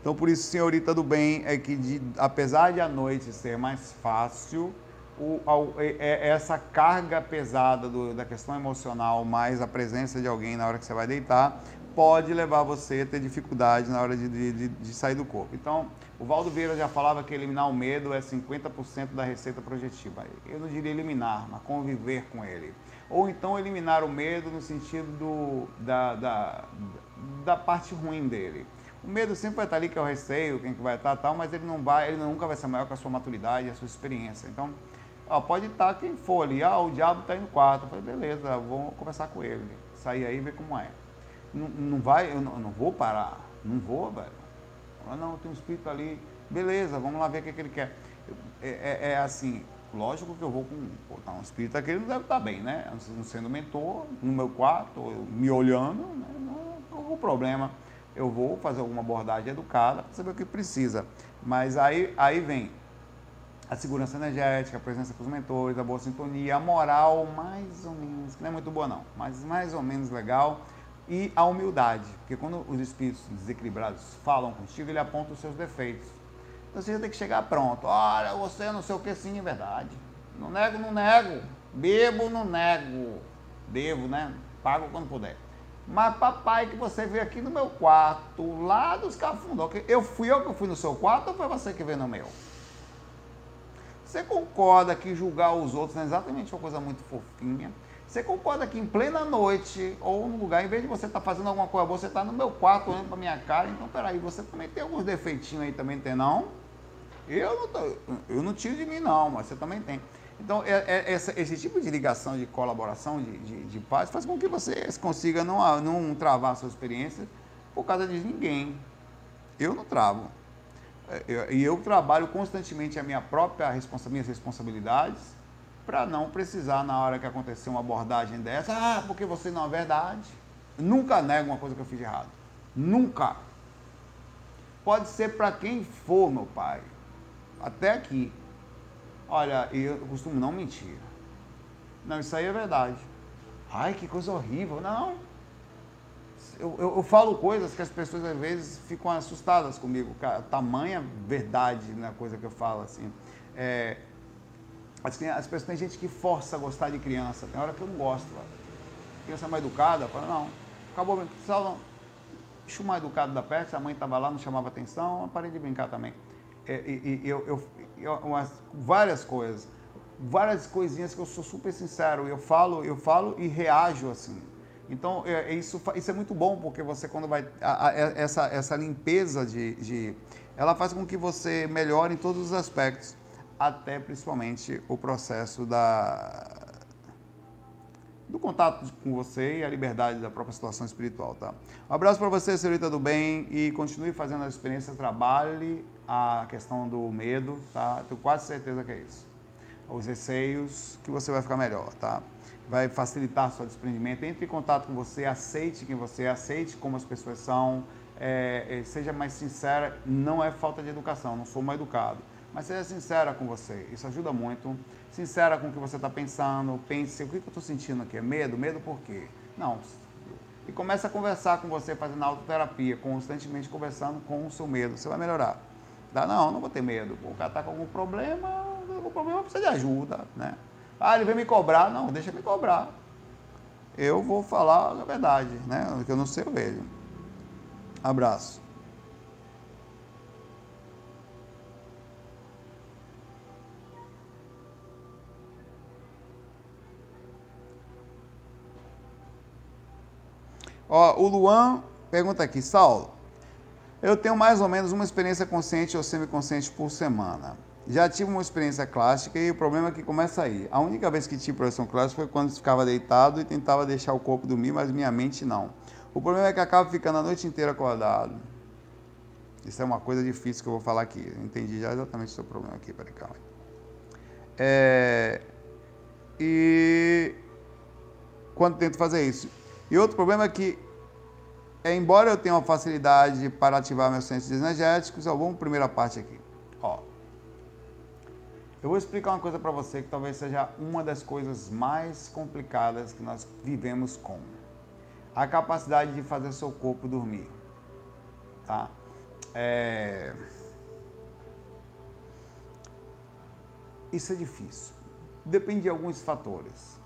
Então, por isso, senhorita do bem, é que de, apesar de à noite ser mais fácil, o, é, é, essa carga pesada do, da questão emocional, mais a presença de alguém na hora que você vai deitar, pode levar você a ter dificuldade na hora de, de, de, sair do corpo. Então, o Valdo Vieira já falava que eliminar o medo é 50% da receita projetiva. Eu não diria eliminar, mas conviver com ele. Ou então eliminar o medo no sentido do, da, da, da parte ruim dele. O medo sempre vai estar ali, que é o receio, quem que vai estar tal, mas ele não vai, ele nunca vai ser maior que a sua maturidade, a sua experiência. Então, ó, pode estar quem for ali, ah, o diabo está no quarto. Eu falei, beleza, vou conversar com ele, sair aí e ver como é não, não vai, eu não, não, vou parar, não vou, velho. Ah, não, tem um espírito ali, beleza, vamos lá ver o que, é que ele quer. É, é, é, assim, lógico que eu vou com, pô, tá um espírito aqui, ele não deve estar bem, né? Não sendo mentor, no meu quarto, me olhando, né? não, não, não problema. Eu vou fazer alguma abordagem educada para saber o que precisa. Mas aí, aí vem a segurança energética, a presença com os mentores, a boa sintonia, a moral mais ou menos, que não é muito boa não, mas mais ou menos legal e a humildade, porque quando os espíritos desequilibrados falam contigo, ele aponta os seus defeitos. Então você tem que chegar pronto. Olha, você não sei o que sim, é verdade. Não nego, não nego. Bebo, não nego. Devo, né? Pago quando puder. Mas papai, que você veio aqui no meu quarto, lá dos cafundó. Eu fui eu que fui no seu quarto ou foi você que veio no meu? Você concorda que julgar os outros é exatamente uma coisa muito fofinha? Você concorda que em plena noite, ou no lugar, em vez de você estar tá fazendo alguma coisa boa, você está no meu quarto olhando para minha cara, então peraí, você também tem alguns defeitinhos aí, também tem não? Eu não, tô, eu não tiro de mim não, mas você também tem. Então, é, é, essa, esse tipo de ligação, de colaboração, de, de, de, paz, faz com que você consiga não, não travar a sua experiência por causa de ninguém. Eu não travo. É, e eu, eu, trabalho constantemente a minha própria responsa, minhas responsabilidades para não precisar, na hora que acontecer uma abordagem dessa, ah, porque você não é verdade. Nunca nego uma coisa que eu fiz de errado. Nunca. Pode ser para quem for, meu pai. Até aqui. Olha, eu costumo não mentir. Não, isso aí é verdade. Ai, que coisa horrível. Não. Eu, eu, eu falo coisas que as pessoas às vezes ficam assustadas comigo. Tamanha verdade na coisa que eu falo, assim. É, as, as pessoas, tem gente que força a gostar de criança. Tem hora que eu não gosto. Lá. Criança mais educada, fala, não, acabou, só não. Bicho mais educado da perto, a mãe estava lá, não chamava atenção, eu parei de brincar também. É, e, e eu, eu, eu umas, várias coisas, várias coisinhas que eu sou super sincero, eu falo, eu falo e reajo assim. Então, é, é isso, isso é muito bom, porque você quando vai. A, a, essa, essa limpeza de, de. Ela faz com que você melhore em todos os aspectos até principalmente o processo da, do contato com você e a liberdade da própria situação espiritual, tá? Um abraço para você, senhorita do bem, e continue fazendo a experiência, trabalhe a questão do medo, tá? Tenho quase certeza que é isso. Os receios, que você vai ficar melhor, tá? Vai facilitar seu desprendimento. Entre em contato com você, aceite quem você é, aceite como as pessoas são, é, é, seja mais sincera. Não é falta de educação, não sou mal educado. Mas seja sincera com você, isso ajuda muito. Sincera com o que você está pensando, pense o que, que eu estou sentindo aqui. É medo? Medo por quê? Não, e começa a conversar com você, fazendo autoterapia, constantemente conversando com o seu medo. Você vai melhorar. Dá, não, não vou ter medo. O cara está com algum problema, algum problema precisa de ajuda, né? Ah, ele veio me cobrar. Não, deixa me cobrar. Eu vou falar a verdade, né? O que eu não sei, eu vejo. Abraço. Ó, o Luan pergunta aqui, Saulo, eu tenho mais ou menos uma experiência consciente ou semiconsciente por semana. Já tive uma experiência clássica e o problema é que começa aí. A única vez que tive projeção clássica foi quando ficava deitado e tentava deixar o corpo dormir, mas minha mente não. O problema é que acaba ficando a noite inteira acordado. Isso é uma coisa difícil que eu vou falar aqui. Eu entendi já exatamente o seu problema aqui, peraí, calma. É... E quando tento fazer isso, e outro problema é que, é, embora eu tenha uma facilidade para ativar meus centros energéticos, eu vou primeira parte aqui. Ó, eu vou explicar uma coisa para você que talvez seja uma das coisas mais complicadas que nós vivemos com. A capacidade de fazer seu corpo dormir. Tá? É... Isso é difícil. Depende de alguns fatores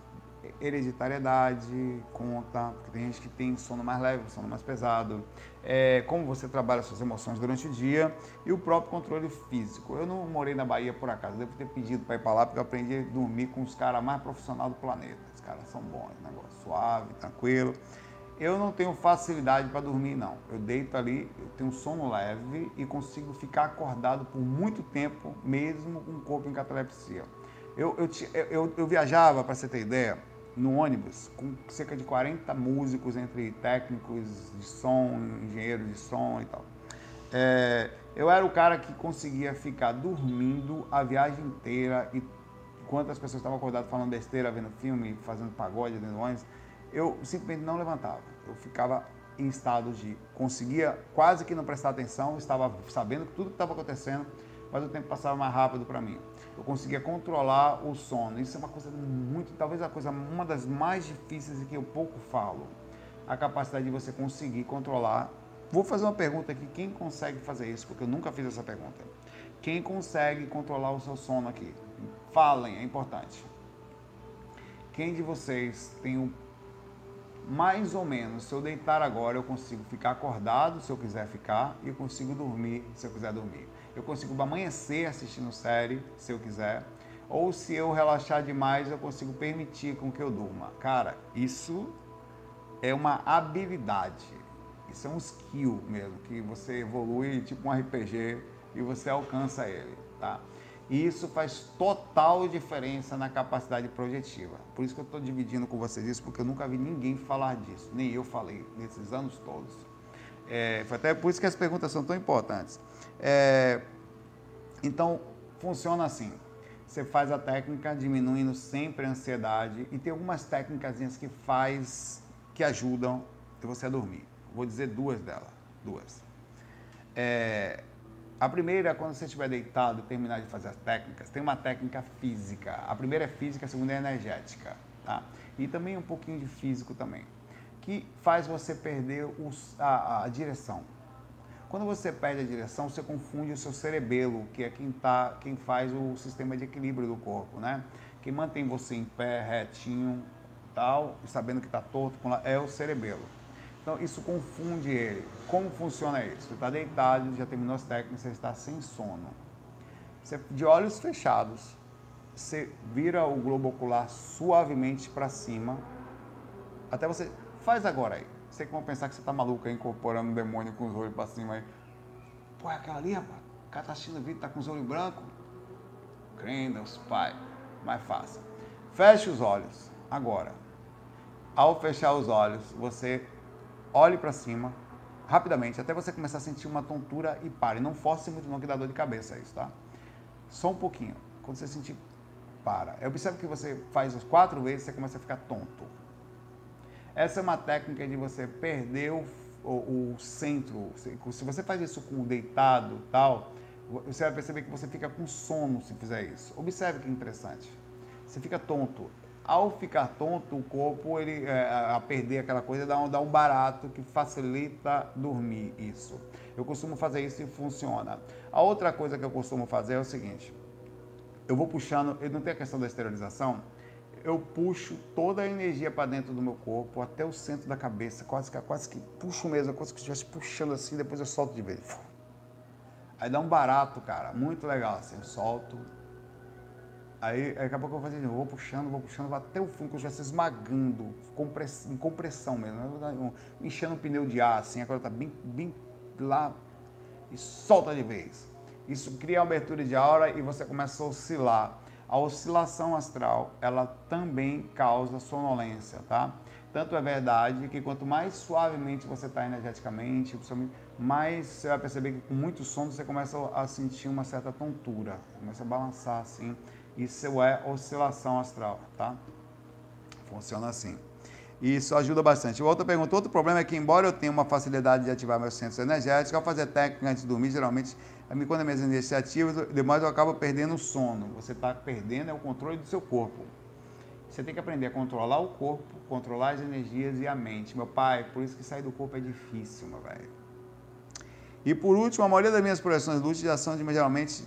hereditariedade conta, porque tem gente que tem sono mais leve, sono mais pesado, é, como você trabalha suas emoções durante o dia e o próprio controle físico. Eu não morei na Bahia por acaso, devo ter pedido para ir para lá porque eu aprendi a dormir com os caras mais profissionais do planeta. Os caras são bons, negócio suave, tranquilo. Eu não tenho facilidade para dormir, não. Eu deito ali, eu tenho sono leve e consigo ficar acordado por muito tempo, mesmo com o corpo em catalepsia. Eu, eu, eu, eu viajava, para você ter ideia, no ônibus com cerca de 40 músicos, entre técnicos de som, engenheiros de som e tal. É, eu era o cara que conseguia ficar dormindo a viagem inteira e enquanto as pessoas estavam acordadas falando besteira, vendo filme, fazendo pagode dentro do ônibus, eu simplesmente não levantava. Eu ficava em estado de conseguia quase que não prestar atenção, estava sabendo tudo que estava acontecendo, mas o tempo passava mais rápido para mim eu conseguia controlar o sono. Isso é uma coisa muito, talvez a coisa, uma das mais difíceis e que eu pouco falo. A capacidade de você conseguir controlar. Vou fazer uma pergunta aqui, quem consegue fazer isso? Porque eu nunca fiz essa pergunta. Quem consegue controlar o seu sono aqui? Falem, é importante. Quem de vocês tem um mais ou menos, se eu deitar agora, eu consigo ficar acordado se eu quiser ficar e eu consigo dormir se eu quiser dormir eu consigo amanhecer assistindo série, se eu quiser, ou se eu relaxar demais, eu consigo permitir com que eu durma. Cara, isso é uma habilidade, isso é um skill mesmo, que você evolui tipo um RPG e você alcança ele, tá? E isso faz total diferença na capacidade projetiva. Por isso que eu estou dividindo com vocês isso, porque eu nunca vi ninguém falar disso, nem eu falei nesses anos todos. É, foi até por isso que as perguntas são tão importantes. É, então, funciona assim. Você faz a técnica diminuindo sempre a ansiedade e tem algumas técnicas que faz que ajudam você a dormir. Vou dizer duas delas, duas. É, a primeira quando você estiver deitado e terminar de fazer as técnicas, tem uma técnica física. A primeira é física, a segunda é energética, tá? E também um pouquinho de físico também, que faz você perder os, a, a direção. Quando você perde a direção, você confunde o seu cerebelo, que é quem, tá, quem faz o sistema de equilíbrio do corpo, né? Quem mantém você em pé, retinho, tal, sabendo que está torto, é o cerebelo. Então isso confunde ele. Como funciona isso? Você está deitado, já terminou as técnicas, você está sem sono. Você, de olhos fechados, você vira o globo ocular suavemente para cima, até você faz agora aí sei que vão pensar que você tá maluco aí, incorporando um demônio com os olhos para cima aí. Pô, é aquela ali, rapaz. O cara tá assistindo o vídeo, tá com os olhos brancos. Crenda, os pai. Mais fácil. Feche os olhos. Agora. Ao fechar os olhos, você olhe para cima rapidamente, até você começar a sentir uma tontura e pare. Não force muito não que dá dor de cabeça isso, tá? Só um pouquinho. Quando você sentir, para. Observe que você faz os quatro vezes, você começa a ficar tonto. Essa é uma técnica de você perder o, o, o centro. Se você faz isso com o deitado tal, você vai perceber que você fica com sono se fizer isso. Observe que interessante. Você fica tonto. Ao ficar tonto, o corpo ele é, a perder aquela coisa dá um, dá um barato que facilita dormir isso. Eu costumo fazer isso e funciona. A outra coisa que eu costumo fazer é o seguinte: eu vou puxando, não tem a questão da esterilização, eu puxo toda a energia para dentro do meu corpo, até o centro da cabeça, quase que, quase que puxo mesmo, quase que estivesse puxando assim, depois eu solto de vez. Aí dá um barato, cara, muito legal, assim, eu solto. Aí, daqui a pouco eu vou fazer, eu vou puxando, vou puxando, vou até o fundo, que eu estivesse esmagando, compress, em compressão mesmo, enchendo o pneu de ar, assim, agora tá bem, bem lá, e solta de vez. Isso cria abertura de aura e você começa a oscilar. A oscilação astral, ela também causa sonolência, tá? Tanto é verdade que quanto mais suavemente você está energeticamente, mais você vai perceber que com muito sono você começa a sentir uma certa tontura, começa a balançar assim. Isso é oscilação astral, tá? Funciona assim. Isso ajuda bastante. Outra pergunta, outro problema é que, embora eu tenha uma facilidade de ativar meus centros energéticos, ao fazer técnica antes de dormir, geralmente, quando as minhas energias ativas, demais eu acabo perdendo o sono. Você está perdendo é o controle do seu corpo. Você tem que aprender a controlar o corpo, controlar as energias e a mente. Meu pai, por isso que sair do corpo é difícil, meu velho. E por último, a maioria das minhas projeções lúcidas já são de, geralmente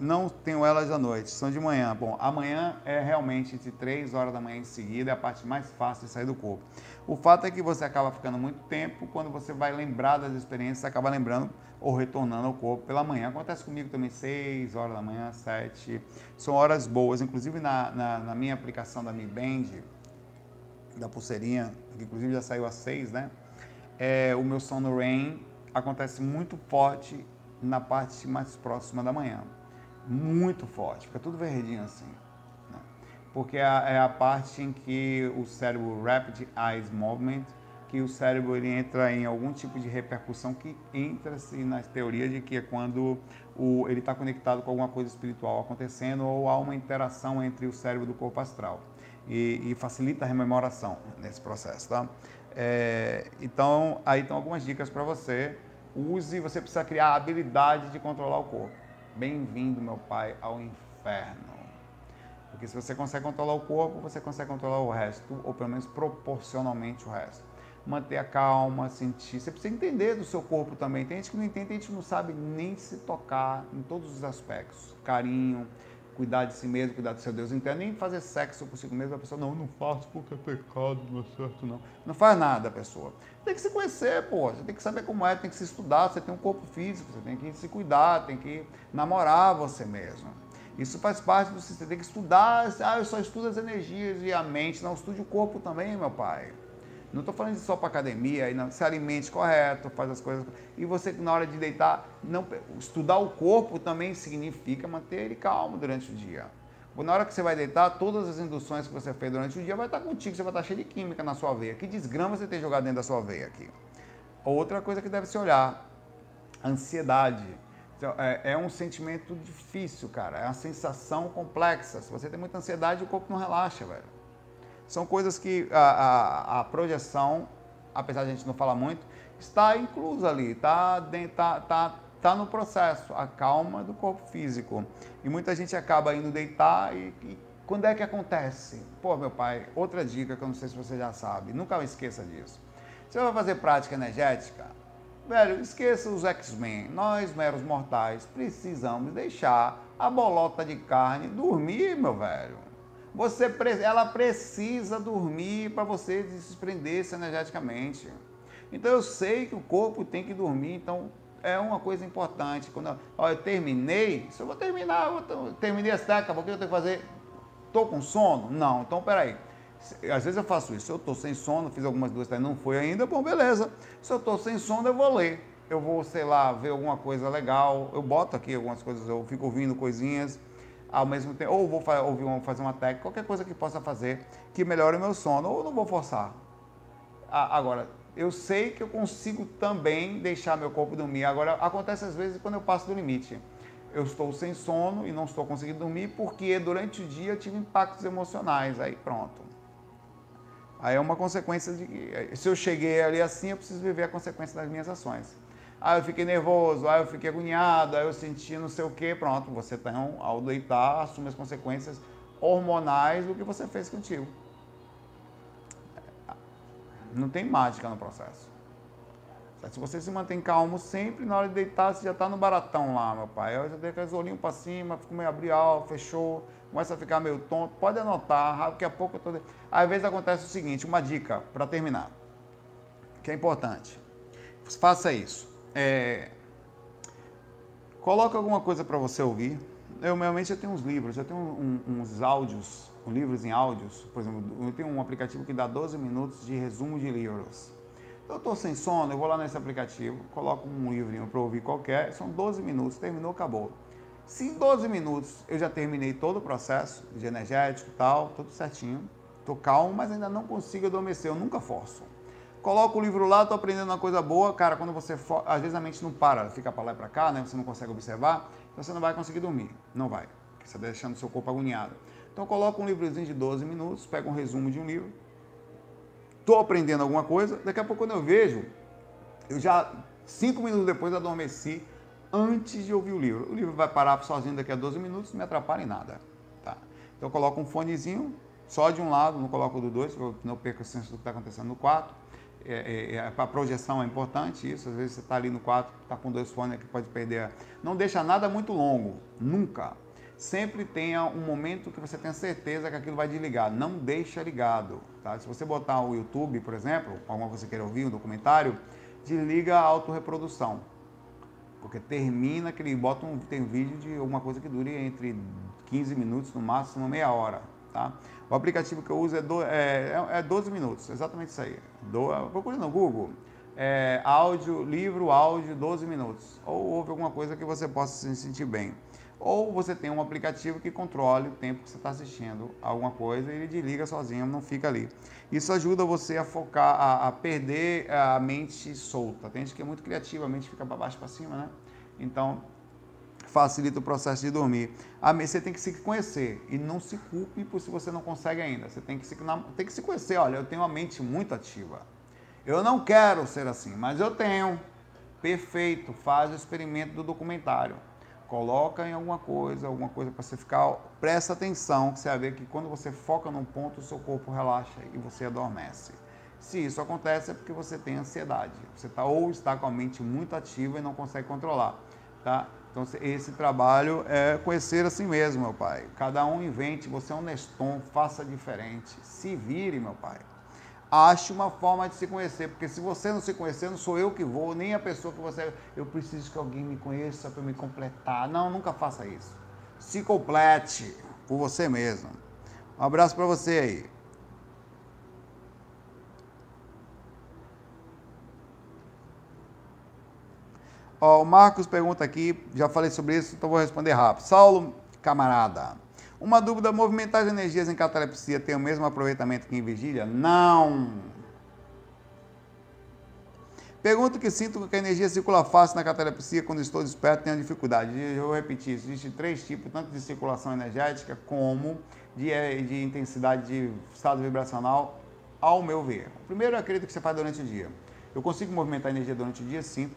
não tenho elas à noite, são de manhã. Bom, amanhã é realmente entre 3 horas da manhã em seguida, é a parte mais fácil de sair do corpo. O fato é que você acaba ficando muito tempo, quando você vai lembrar das experiências, acaba lembrando ou retornando ao corpo pela manhã. Acontece comigo também 6 horas da manhã, 7. São horas boas, inclusive na, na, na minha aplicação da Mi Band, da pulseirinha, que inclusive já saiu às 6, né? É, o meu sono REM acontece muito forte na parte mais próxima da manhã muito forte, fica tudo verdinho assim. Né? Porque é a, é a, parte em que o cérebro Rapid Eyes Movement, que o cérebro ele entra em algum tipo de repercussão que entra-se na teoria de que é quando o, ele está conectado com alguma coisa espiritual acontecendo ou há uma interação entre o cérebro e o corpo astral. E, e facilita a rememoração nesse processo, tá? É, então, aí estão algumas dicas para você. Use, você precisa criar a habilidade de controlar o corpo. Bem-vindo, meu Pai, ao inferno. Porque se você consegue controlar o corpo, você consegue controlar o resto, ou pelo menos proporcionalmente o resto. Manter a calma, sentir. Você precisa entender do seu corpo também. Tem gente que não entende, tem gente que não sabe nem se tocar em todos os aspectos. Carinho, cuidar de si mesmo, cuidar do seu Deus interno, nem fazer sexo consigo mesmo. A pessoa, não, não faço porque é pecado, não é certo, não. Não faz nada, pessoa. Tem que se conhecer, pô. Você tem que saber como é, tem que se estudar, você tem um corpo físico, você tem que se cuidar, tem que namorar você mesmo. Isso faz parte do sistema. Você tem que estudar. Ah, eu só estudo as energias e a mente. Não, estude o corpo também, meu pai. Não estou falando só para academia, não, se alimente correto, faz as coisas. E você, na hora de deitar, não, estudar o corpo também significa manter ele calmo durante o dia. Na hora que você vai deitar, todas as induções que você fez durante o dia vai estar contigo, você vai estar cheio de química na sua veia. Que desgrama você tem jogado dentro da sua veia aqui? Outra coisa que deve se olhar, ansiedade. Então, é, é, um sentimento difícil, cara. É uma sensação complexa. Se você tem muita ansiedade, o corpo não relaxa, velho. São coisas que a, a, a projeção, apesar de a gente não falar muito, está inclusa ali, está tá, tá, tá no processo, a calma do corpo físico. E muita gente acaba indo deitar e, e, quando é que acontece? Pô, meu pai, outra dica que eu não sei se você já sabe, nunca esqueça disso. Você vai fazer prática energética? Velho, esqueça os X-Men. Nós, meros mortais, precisamos deixar a bolota de carne dormir, meu velho. Você, ela precisa dormir para você se desprender-se energeticamente. Então eu sei que o corpo tem que dormir, então é uma coisa importante. Quando eu, ó, eu terminei, se eu vou terminar, eu terminei essa técnica, o que eu tenho que fazer? Estou com sono? Não, então peraí. Às vezes eu faço isso, eu estou sem sono, fiz algumas duas, não foi ainda, bom, beleza. Se eu estou sem sono, eu vou ler. Eu vou, sei lá, ver alguma coisa legal. Eu boto aqui algumas coisas, eu fico ouvindo coisinhas ao mesmo tempo, ou vou ouvir uma, fazer uma técnica, qualquer coisa que possa fazer que melhore o meu sono, ou não vou forçar. agora, eu sei que eu consigo também deixar meu corpo dormir. Agora, acontece às vezes quando eu passo do limite. Eu estou sem sono e não estou conseguindo dormir porque durante o dia eu tive impactos emocionais. Aí pronto. Aí é uma consequência de que se eu cheguei ali assim, eu preciso viver a consequência das minhas ações. Aí eu fiquei nervoso, aí eu fiquei agoniado, aí eu senti não sei o que, pronto, você então, ao deitar, assume as consequências hormonais do que você fez contigo. Não tem mágica no processo. Se você se mantém calmo sempre, na hora de deitar, você já está no baratão lá, meu pai. Eu já dei aqueles olhinhos para cima, fico meio abrial, fechou, começa a ficar meio tonto. Pode anotar, daqui a pouco eu tô. Às vezes acontece o seguinte: uma dica para terminar, que é importante. Faça isso. É... Coloca alguma coisa para você ouvir. Eu, realmente, eu tenho uns livros, eu tenho um, uns áudios livros em áudios, por exemplo, eu tenho um aplicativo que dá 12 minutos de resumo de livros. Eu estou sem sono, eu vou lá nesse aplicativo, coloco um livrinho para ouvir qualquer, são 12 minutos, terminou, acabou. Se em 12 minutos eu já terminei todo o processo de energético e tal, tudo certinho, estou calmo, mas ainda não consigo adormecer, eu nunca forço. Coloco o livro lá, estou aprendendo uma coisa boa, cara, quando você, às vezes a mente não para, fica para lá e para cá, né? você não consegue observar, então você não vai conseguir dormir, não vai, você está deixando seu corpo agoniado. Então coloca um livrozinho de 12 minutos, pega um resumo de um livro. Estou aprendendo alguma coisa, daqui a pouco quando eu vejo, eu já, cinco minutos depois, adormeci antes de ouvir o livro. O livro vai parar sozinho daqui a 12 minutos, não me atrapalha em nada. Tá? Então eu coloco um fonezinho, só de um lado, não coloco do dois, eu não perco o senso do que está acontecendo no quarto. É, é, é, a projeção é importante isso, às vezes você está ali no quarto, está com dois fones que pode perder. Não deixa nada muito longo, nunca sempre tenha um momento que você tenha certeza que aquilo vai desligar. Não deixa ligado. Tá? Se você botar o YouTube, por exemplo, alguma coisa você queira ouvir, um documentário, desliga a autorreprodução. Porque termina que ele bota um, tem vídeo de alguma coisa que dure entre 15 minutos, no máximo meia hora. Tá? O aplicativo que eu uso é, do, é, é 12 minutos, exatamente isso aí. Do, procure no Google. É, áudio, livro, áudio, 12 minutos. Ou ouve alguma coisa que você possa se sentir bem. Ou você tem um aplicativo que controle o tempo que você está assistindo alguma coisa e ele desliga sozinho, não fica ali. Isso ajuda você a focar, a, a perder a mente solta. Tem gente que é muito criativa, a mente fica para baixo para cima, né? Então, facilita o processo de dormir. Você tem que se conhecer e não se culpe por se você não consegue ainda. Você tem que se, tem que se conhecer. Olha, eu tenho uma mente muito ativa. Eu não quero ser assim, mas eu tenho. Perfeito, faz o experimento do documentário coloca em alguma coisa, alguma coisa para você ficar, presta atenção, que você vai ver que quando você foca num ponto, o seu corpo relaxa e você adormece. Se isso acontece é porque você tem ansiedade. Você tá, ou está com a mente muito ativa e não consegue controlar. Tá? Então, esse trabalho é conhecer assim mesmo, meu pai. Cada um invente, você é um Neston, faça diferente. Se vire, meu pai ache uma forma de se conhecer, porque se você não se conhecer, não sou eu que vou, nem a pessoa que você. Eu preciso que alguém me conheça para me completar. Não, nunca faça isso. Se complete por você mesmo. Um abraço para você aí. Ó, o Marcos pergunta aqui, já falei sobre isso, então vou responder rápido. Saulo, camarada. Uma dúvida: movimentar as energias em catalepsia tem o mesmo aproveitamento que em vigília? Não! Pergunto que sinto que a energia circula fácil na catalepsia quando estou desperto tenho dificuldade. Eu vou repetir, existem três tipos, tanto de circulação energética como de, eh, de intensidade de estado vibracional, ao meu ver. O primeiro é aquele que você faz durante o dia. Eu consigo movimentar a energia durante o dia, sim,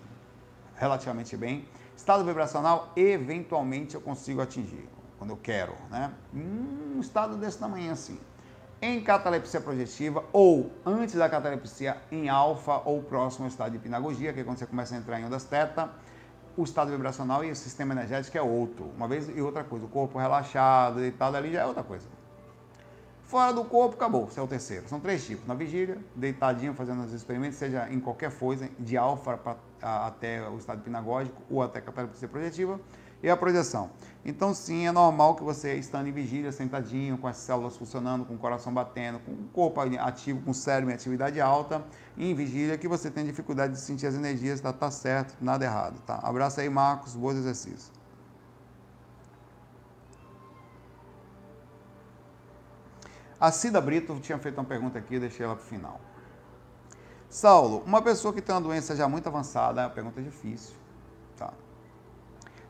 relativamente bem. Estado vibracional, eventualmente eu consigo atingir quando eu quero, né? Um estado desse tamanho assim. Em catalepsia projetiva ou antes da catalepsia em alfa ou próximo ao estado de hipnagogia, que é quando você começa a entrar em ondas teta, o estado vibracional e o sistema energético é outro. Uma vez e outra coisa, o corpo relaxado, deitado ali já é outra coisa. Fora do corpo, acabou, esse é o terceiro. São três tipos. Na vigília, deitadinho, fazendo os experimentos, seja em qualquer coisa, de alfa até o estado hipnagógico ou até catalepsia projetiva e a projeção. Então, sim, é normal que você, estando em vigília, sentadinho, com as células funcionando, com o coração batendo, com o corpo ativo, com o cérebro em atividade alta, em vigília, que você tem dificuldade de sentir as energias, tá, tá certo, nada errado, tá? Abraço aí, Marcos, bons exercícios. A Cida Brito tinha feito uma pergunta aqui, deixei ela para o final. Saulo, uma pessoa que tem uma doença já muito avançada, é uma pergunta difícil, tá?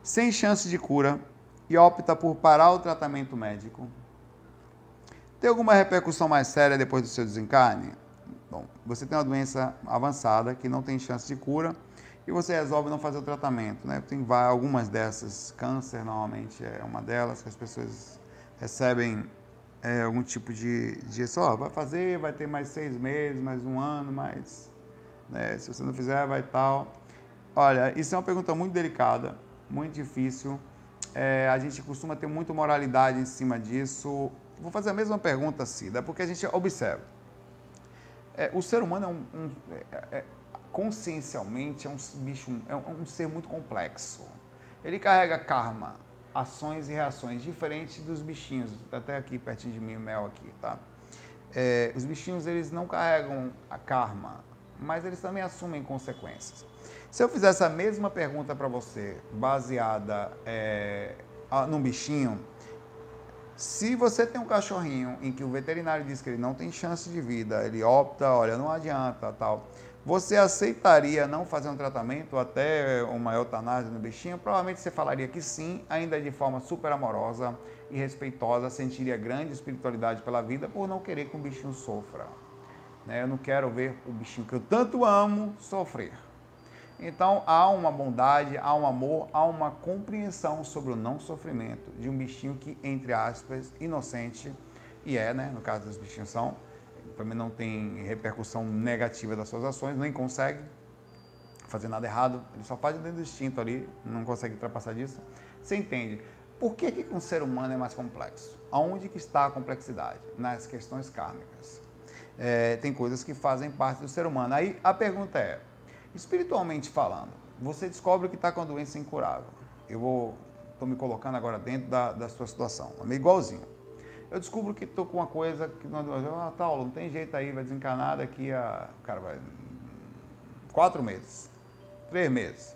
sem chance de cura e opta por parar o tratamento médico, tem alguma repercussão mais séria depois do seu desencarne? Bom, você tem uma doença avançada que não tem chance de cura e você resolve não fazer o tratamento, né? Tem algumas dessas, câncer normalmente é uma delas, que as pessoas recebem é, algum tipo de, de só, vai fazer, vai ter mais seis meses, mais um ano, mais, né? Se você não fizer, vai tal. Olha, isso é uma pergunta muito delicada, muito difícil. É, a gente costuma ter muita moralidade em cima disso. Vou fazer a mesma pergunta, Cida, porque a gente observa. É, o ser humano é um, um é, é consciencialmente é um bicho, é um, um ser muito complexo. Ele carrega karma, ações e reações diferentes dos bichinhos. Até aqui pertinho de mim, o mel aqui, tá? É, os bichinhos eles não carregam a karma, mas eles também assumem consequências. Se eu fizesse a mesma pergunta para você, baseada é, num bichinho, se você tem um cachorrinho em que o veterinário diz que ele não tem chance de vida, ele opta, olha, não adianta, tal. Você aceitaria não fazer um tratamento até uma eutanásia no bichinho? Provavelmente você falaria que sim, ainda de forma super amorosa e respeitosa, sentiria grande espiritualidade pela vida por não querer que o bichinho sofra. Né? Eu não quero ver o bichinho que eu tanto amo sofrer. Então há uma bondade, há um amor, há uma compreensão sobre o não sofrimento de um bichinho que, entre aspas, inocente, e é, né? No caso dos bichinhos são, também não tem repercussão negativa das suas ações, nem consegue fazer nada errado, ele só faz dentro do instinto ali, não consegue ultrapassar disso. Você entende? Por que, que um ser humano é mais complexo? Aonde que está a complexidade? Nas questões kármicas. É, tem coisas que fazem parte do ser humano. Aí a pergunta é, espiritualmente falando, você descobre que está com a doença incurável. Eu vou, estou me colocando agora dentro da, da sua situação, é igualzinho eu descubro que estou com uma coisa que não, ah, Paulo, não tem jeito aí, vai desencanar daqui a, cara, vai, quatro meses, três meses.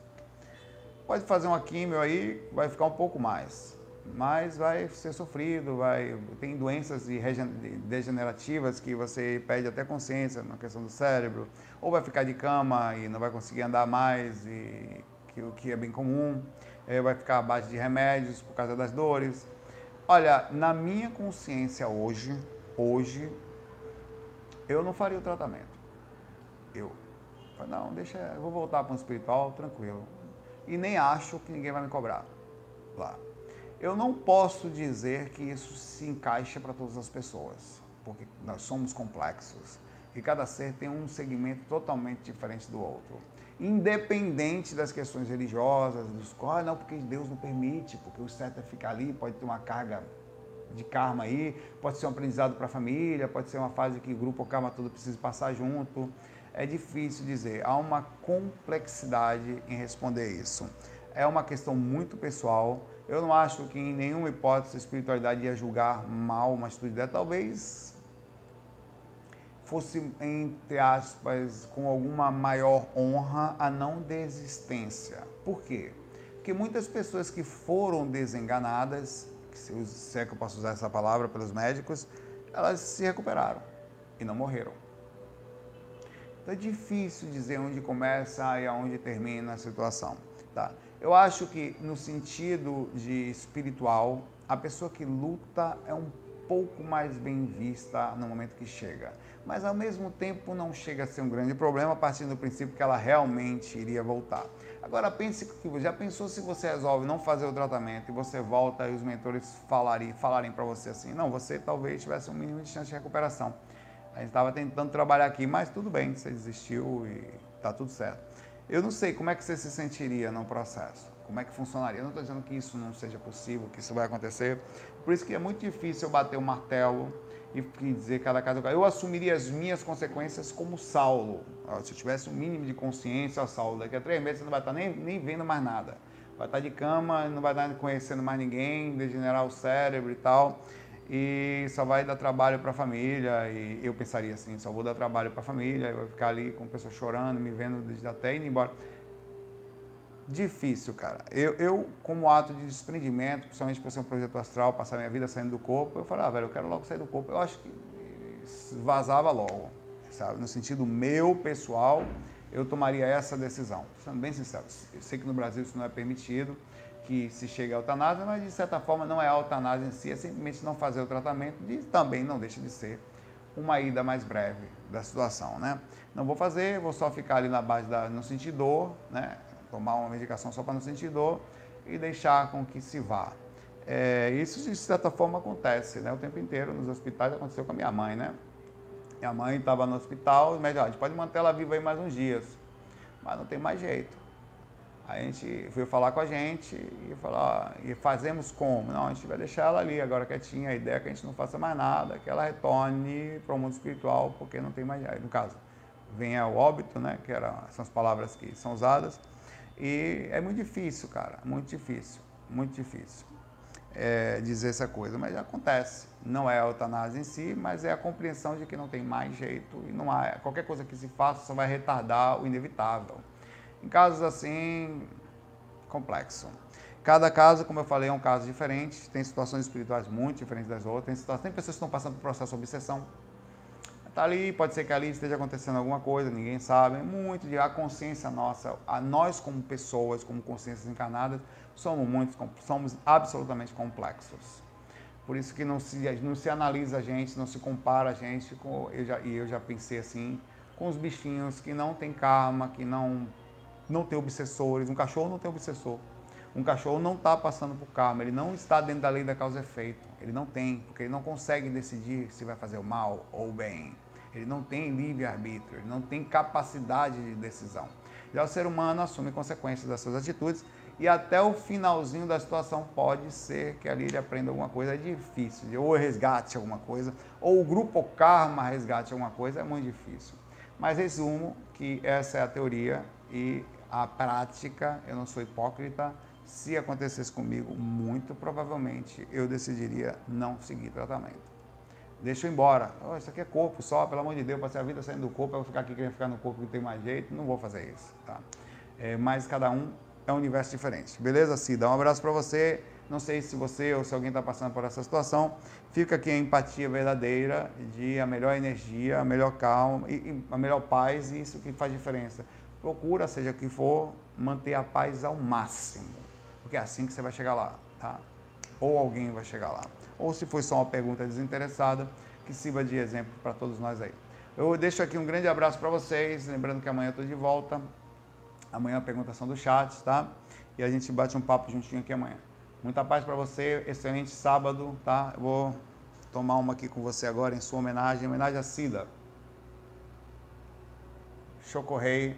Pode fazer uma químio aí, vai ficar um pouco mais, mas vai ser sofrido, vai, tem doenças degenerativas que você perde até consciência na questão do cérebro, ou vai ficar de cama e não vai conseguir andar mais, e que, o que é bem comum, é, vai ficar abaixo de remédios por causa das dores. Olha, na minha consciência hoje, hoje, eu não faria o tratamento. Eu, não, deixa, eu vou voltar para o espiritual, tranquilo. E nem acho que ninguém vai me cobrar lá. Eu não posso dizer que isso se encaixa para todas as pessoas, porque nós somos complexos e cada ser tem um segmento totalmente diferente do outro independente das questões religiosas, dos quais, não, porque Deus não permite, porque o certo é ficar ali, pode ter uma carga de karma aí, pode ser um aprendizado para a família, pode ser uma fase que o grupo o karma todo precisa passar junto. É difícil dizer, há uma complexidade em responder isso. É uma questão muito pessoal. Eu não acho que em nenhuma hipótese a espiritualidade ia julgar mal uma atitude dela. Talvez fosse, entre aspas, com alguma maior honra a não desistência. Por quê? Porque muitas pessoas que foram desenganadas, se é que eu posso usar essa palavra pelos médicos, elas se recuperaram e não morreram. Então é difícil dizer onde começa e aonde termina a situação. Tá? Eu acho que no sentido de espiritual, a pessoa que luta é um pouco mais bem vista no momento que chega mas ao mesmo tempo não chega a ser um grande problema, a partir do princípio que ela realmente iria voltar. Agora pense que já pensou se você resolve não fazer o tratamento e você volta e os mentores falarem, falarem para você assim, não, você talvez tivesse um mínimo de chance de recuperação. A gente estava tentando trabalhar aqui, mas tudo bem, você desistiu e está tudo certo. Eu não sei como é que você se sentiria no processo, como é que funcionaria. Eu não estou dizendo que isso não seja possível, que isso vai acontecer. Por isso que é muito difícil eu bater o martelo e dizer cada caso. Eu assumiria as minhas consequências como Saulo. Se eu tivesse um mínimo de consciência, Saulo, daqui a três meses você não vai estar nem, nem vendo mais nada. Vai estar de cama, não vai estar conhecendo mais ninguém, degenerar o cérebro e tal. E só vai dar trabalho para a família. E eu pensaria assim: só vou dar trabalho para a família. Eu vou ficar ali com pessoas chorando, me vendo desde até indo embora difícil, cara. Eu, eu, como ato de desprendimento, principalmente por ser um projeto astral, passar minha vida saindo do corpo, eu falei, ah, velho, eu quero logo sair do corpo. Eu acho que vazava logo. sabe? No sentido meu, pessoal, eu tomaria essa decisão. Sendo bem sincero, eu sei que no Brasil isso não é permitido, que se chegue à eutanásia, mas de certa forma não é a eutanásia em si, é simplesmente não fazer o tratamento e também não deixa de ser uma ida mais breve da situação, né? Não vou fazer, vou só ficar ali na base da não sentir dor, né? Tomar uma medicação só para não sentir dor e deixar com que se vá. É, isso de certa forma acontece, né? O tempo inteiro nos hospitais aconteceu com a minha mãe, né? Minha mãe estava no hospital, mas a gente pode manter ela viva aí mais uns dias, mas não tem mais jeito. A gente veio falar com a gente e falar, e fazemos como? Não, a gente vai deixar ela ali, agora quietinha, a ideia é que a gente não faça mais nada, que ela retorne para o mundo espiritual, porque não tem mais, aí, no caso, venha o óbito, né, que era, são as palavras que são usadas, e é muito difícil, cara, muito difícil, muito difícil é, dizer essa coisa, mas acontece. Não é a eutanásia em si, mas é a compreensão de que não tem mais jeito e não há, qualquer coisa que se faça só vai retardar o inevitável. Em casos assim, complexo. Cada caso, como eu falei, é um caso diferente. Tem situações espirituais muito diferentes das outras. Tem, tem pessoas que estão passando por processo de obsessão. Está ali, pode ser que ali esteja acontecendo alguma coisa, ninguém sabe. Muito de a consciência nossa, a nós como pessoas, como consciências encarnadas, somos muito, somos absolutamente complexos. Por isso que não se, não se analisa a gente, não se compara a gente com. Eu já, e eu já pensei assim, com os bichinhos que não tem karma, que não não tem obsessores. Um cachorro não tem obsessor. Um cachorro não está passando por karma, ele não está dentro da lei da causa e efeito. Ele não tem, porque ele não consegue decidir se vai fazer o mal ou o bem. Ele não tem livre-arbítrio, ele não tem capacidade de decisão. Já o ser humano assume consequências das suas atitudes e até o finalzinho da situação pode ser que ali ele aprenda alguma coisa é difícil, ou resgate alguma coisa, ou o grupo karma resgate alguma coisa, é muito difícil. Mas resumo que essa é a teoria e a prática, eu não sou hipócrita, se acontecesse comigo, muito provavelmente eu decidiria não seguir tratamento. Ir embora. Oh, isso aqui é corpo só, pelo amor de Deus, passei a vida saindo do corpo, eu vou ficar aqui querendo ficar no corpo que não tem mais jeito, não vou fazer isso. Tá? É, mas cada um é um universo diferente. Beleza, Cida? Um abraço para você. Não sei se você ou se alguém está passando por essa situação. Fica aqui a empatia verdadeira de a melhor energia, a melhor calma, e a melhor paz, e isso que faz diferença procura, seja o que for, manter a paz ao máximo. Porque é assim que você vai chegar lá, tá? Ou alguém vai chegar lá. Ou se foi só uma pergunta desinteressada, que sirva de exemplo para todos nós aí. Eu deixo aqui um grande abraço para vocês, lembrando que amanhã eu estou de volta. Amanhã a perguntação do chat, tá? E a gente bate um papo juntinho aqui amanhã. Muita paz para você, excelente sábado, tá? Eu vou tomar uma aqui com você agora em sua homenagem, homenagem a Cida. Chocorrei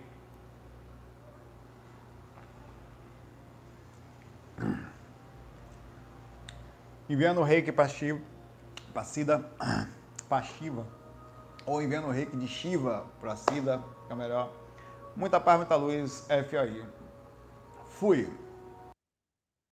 enviando o reiki para Shiva, para Sida, para Shiva, ou enviando reiki de Shiva para Sida, que é melhor. Muita paz, muita luz, FAI. Fui.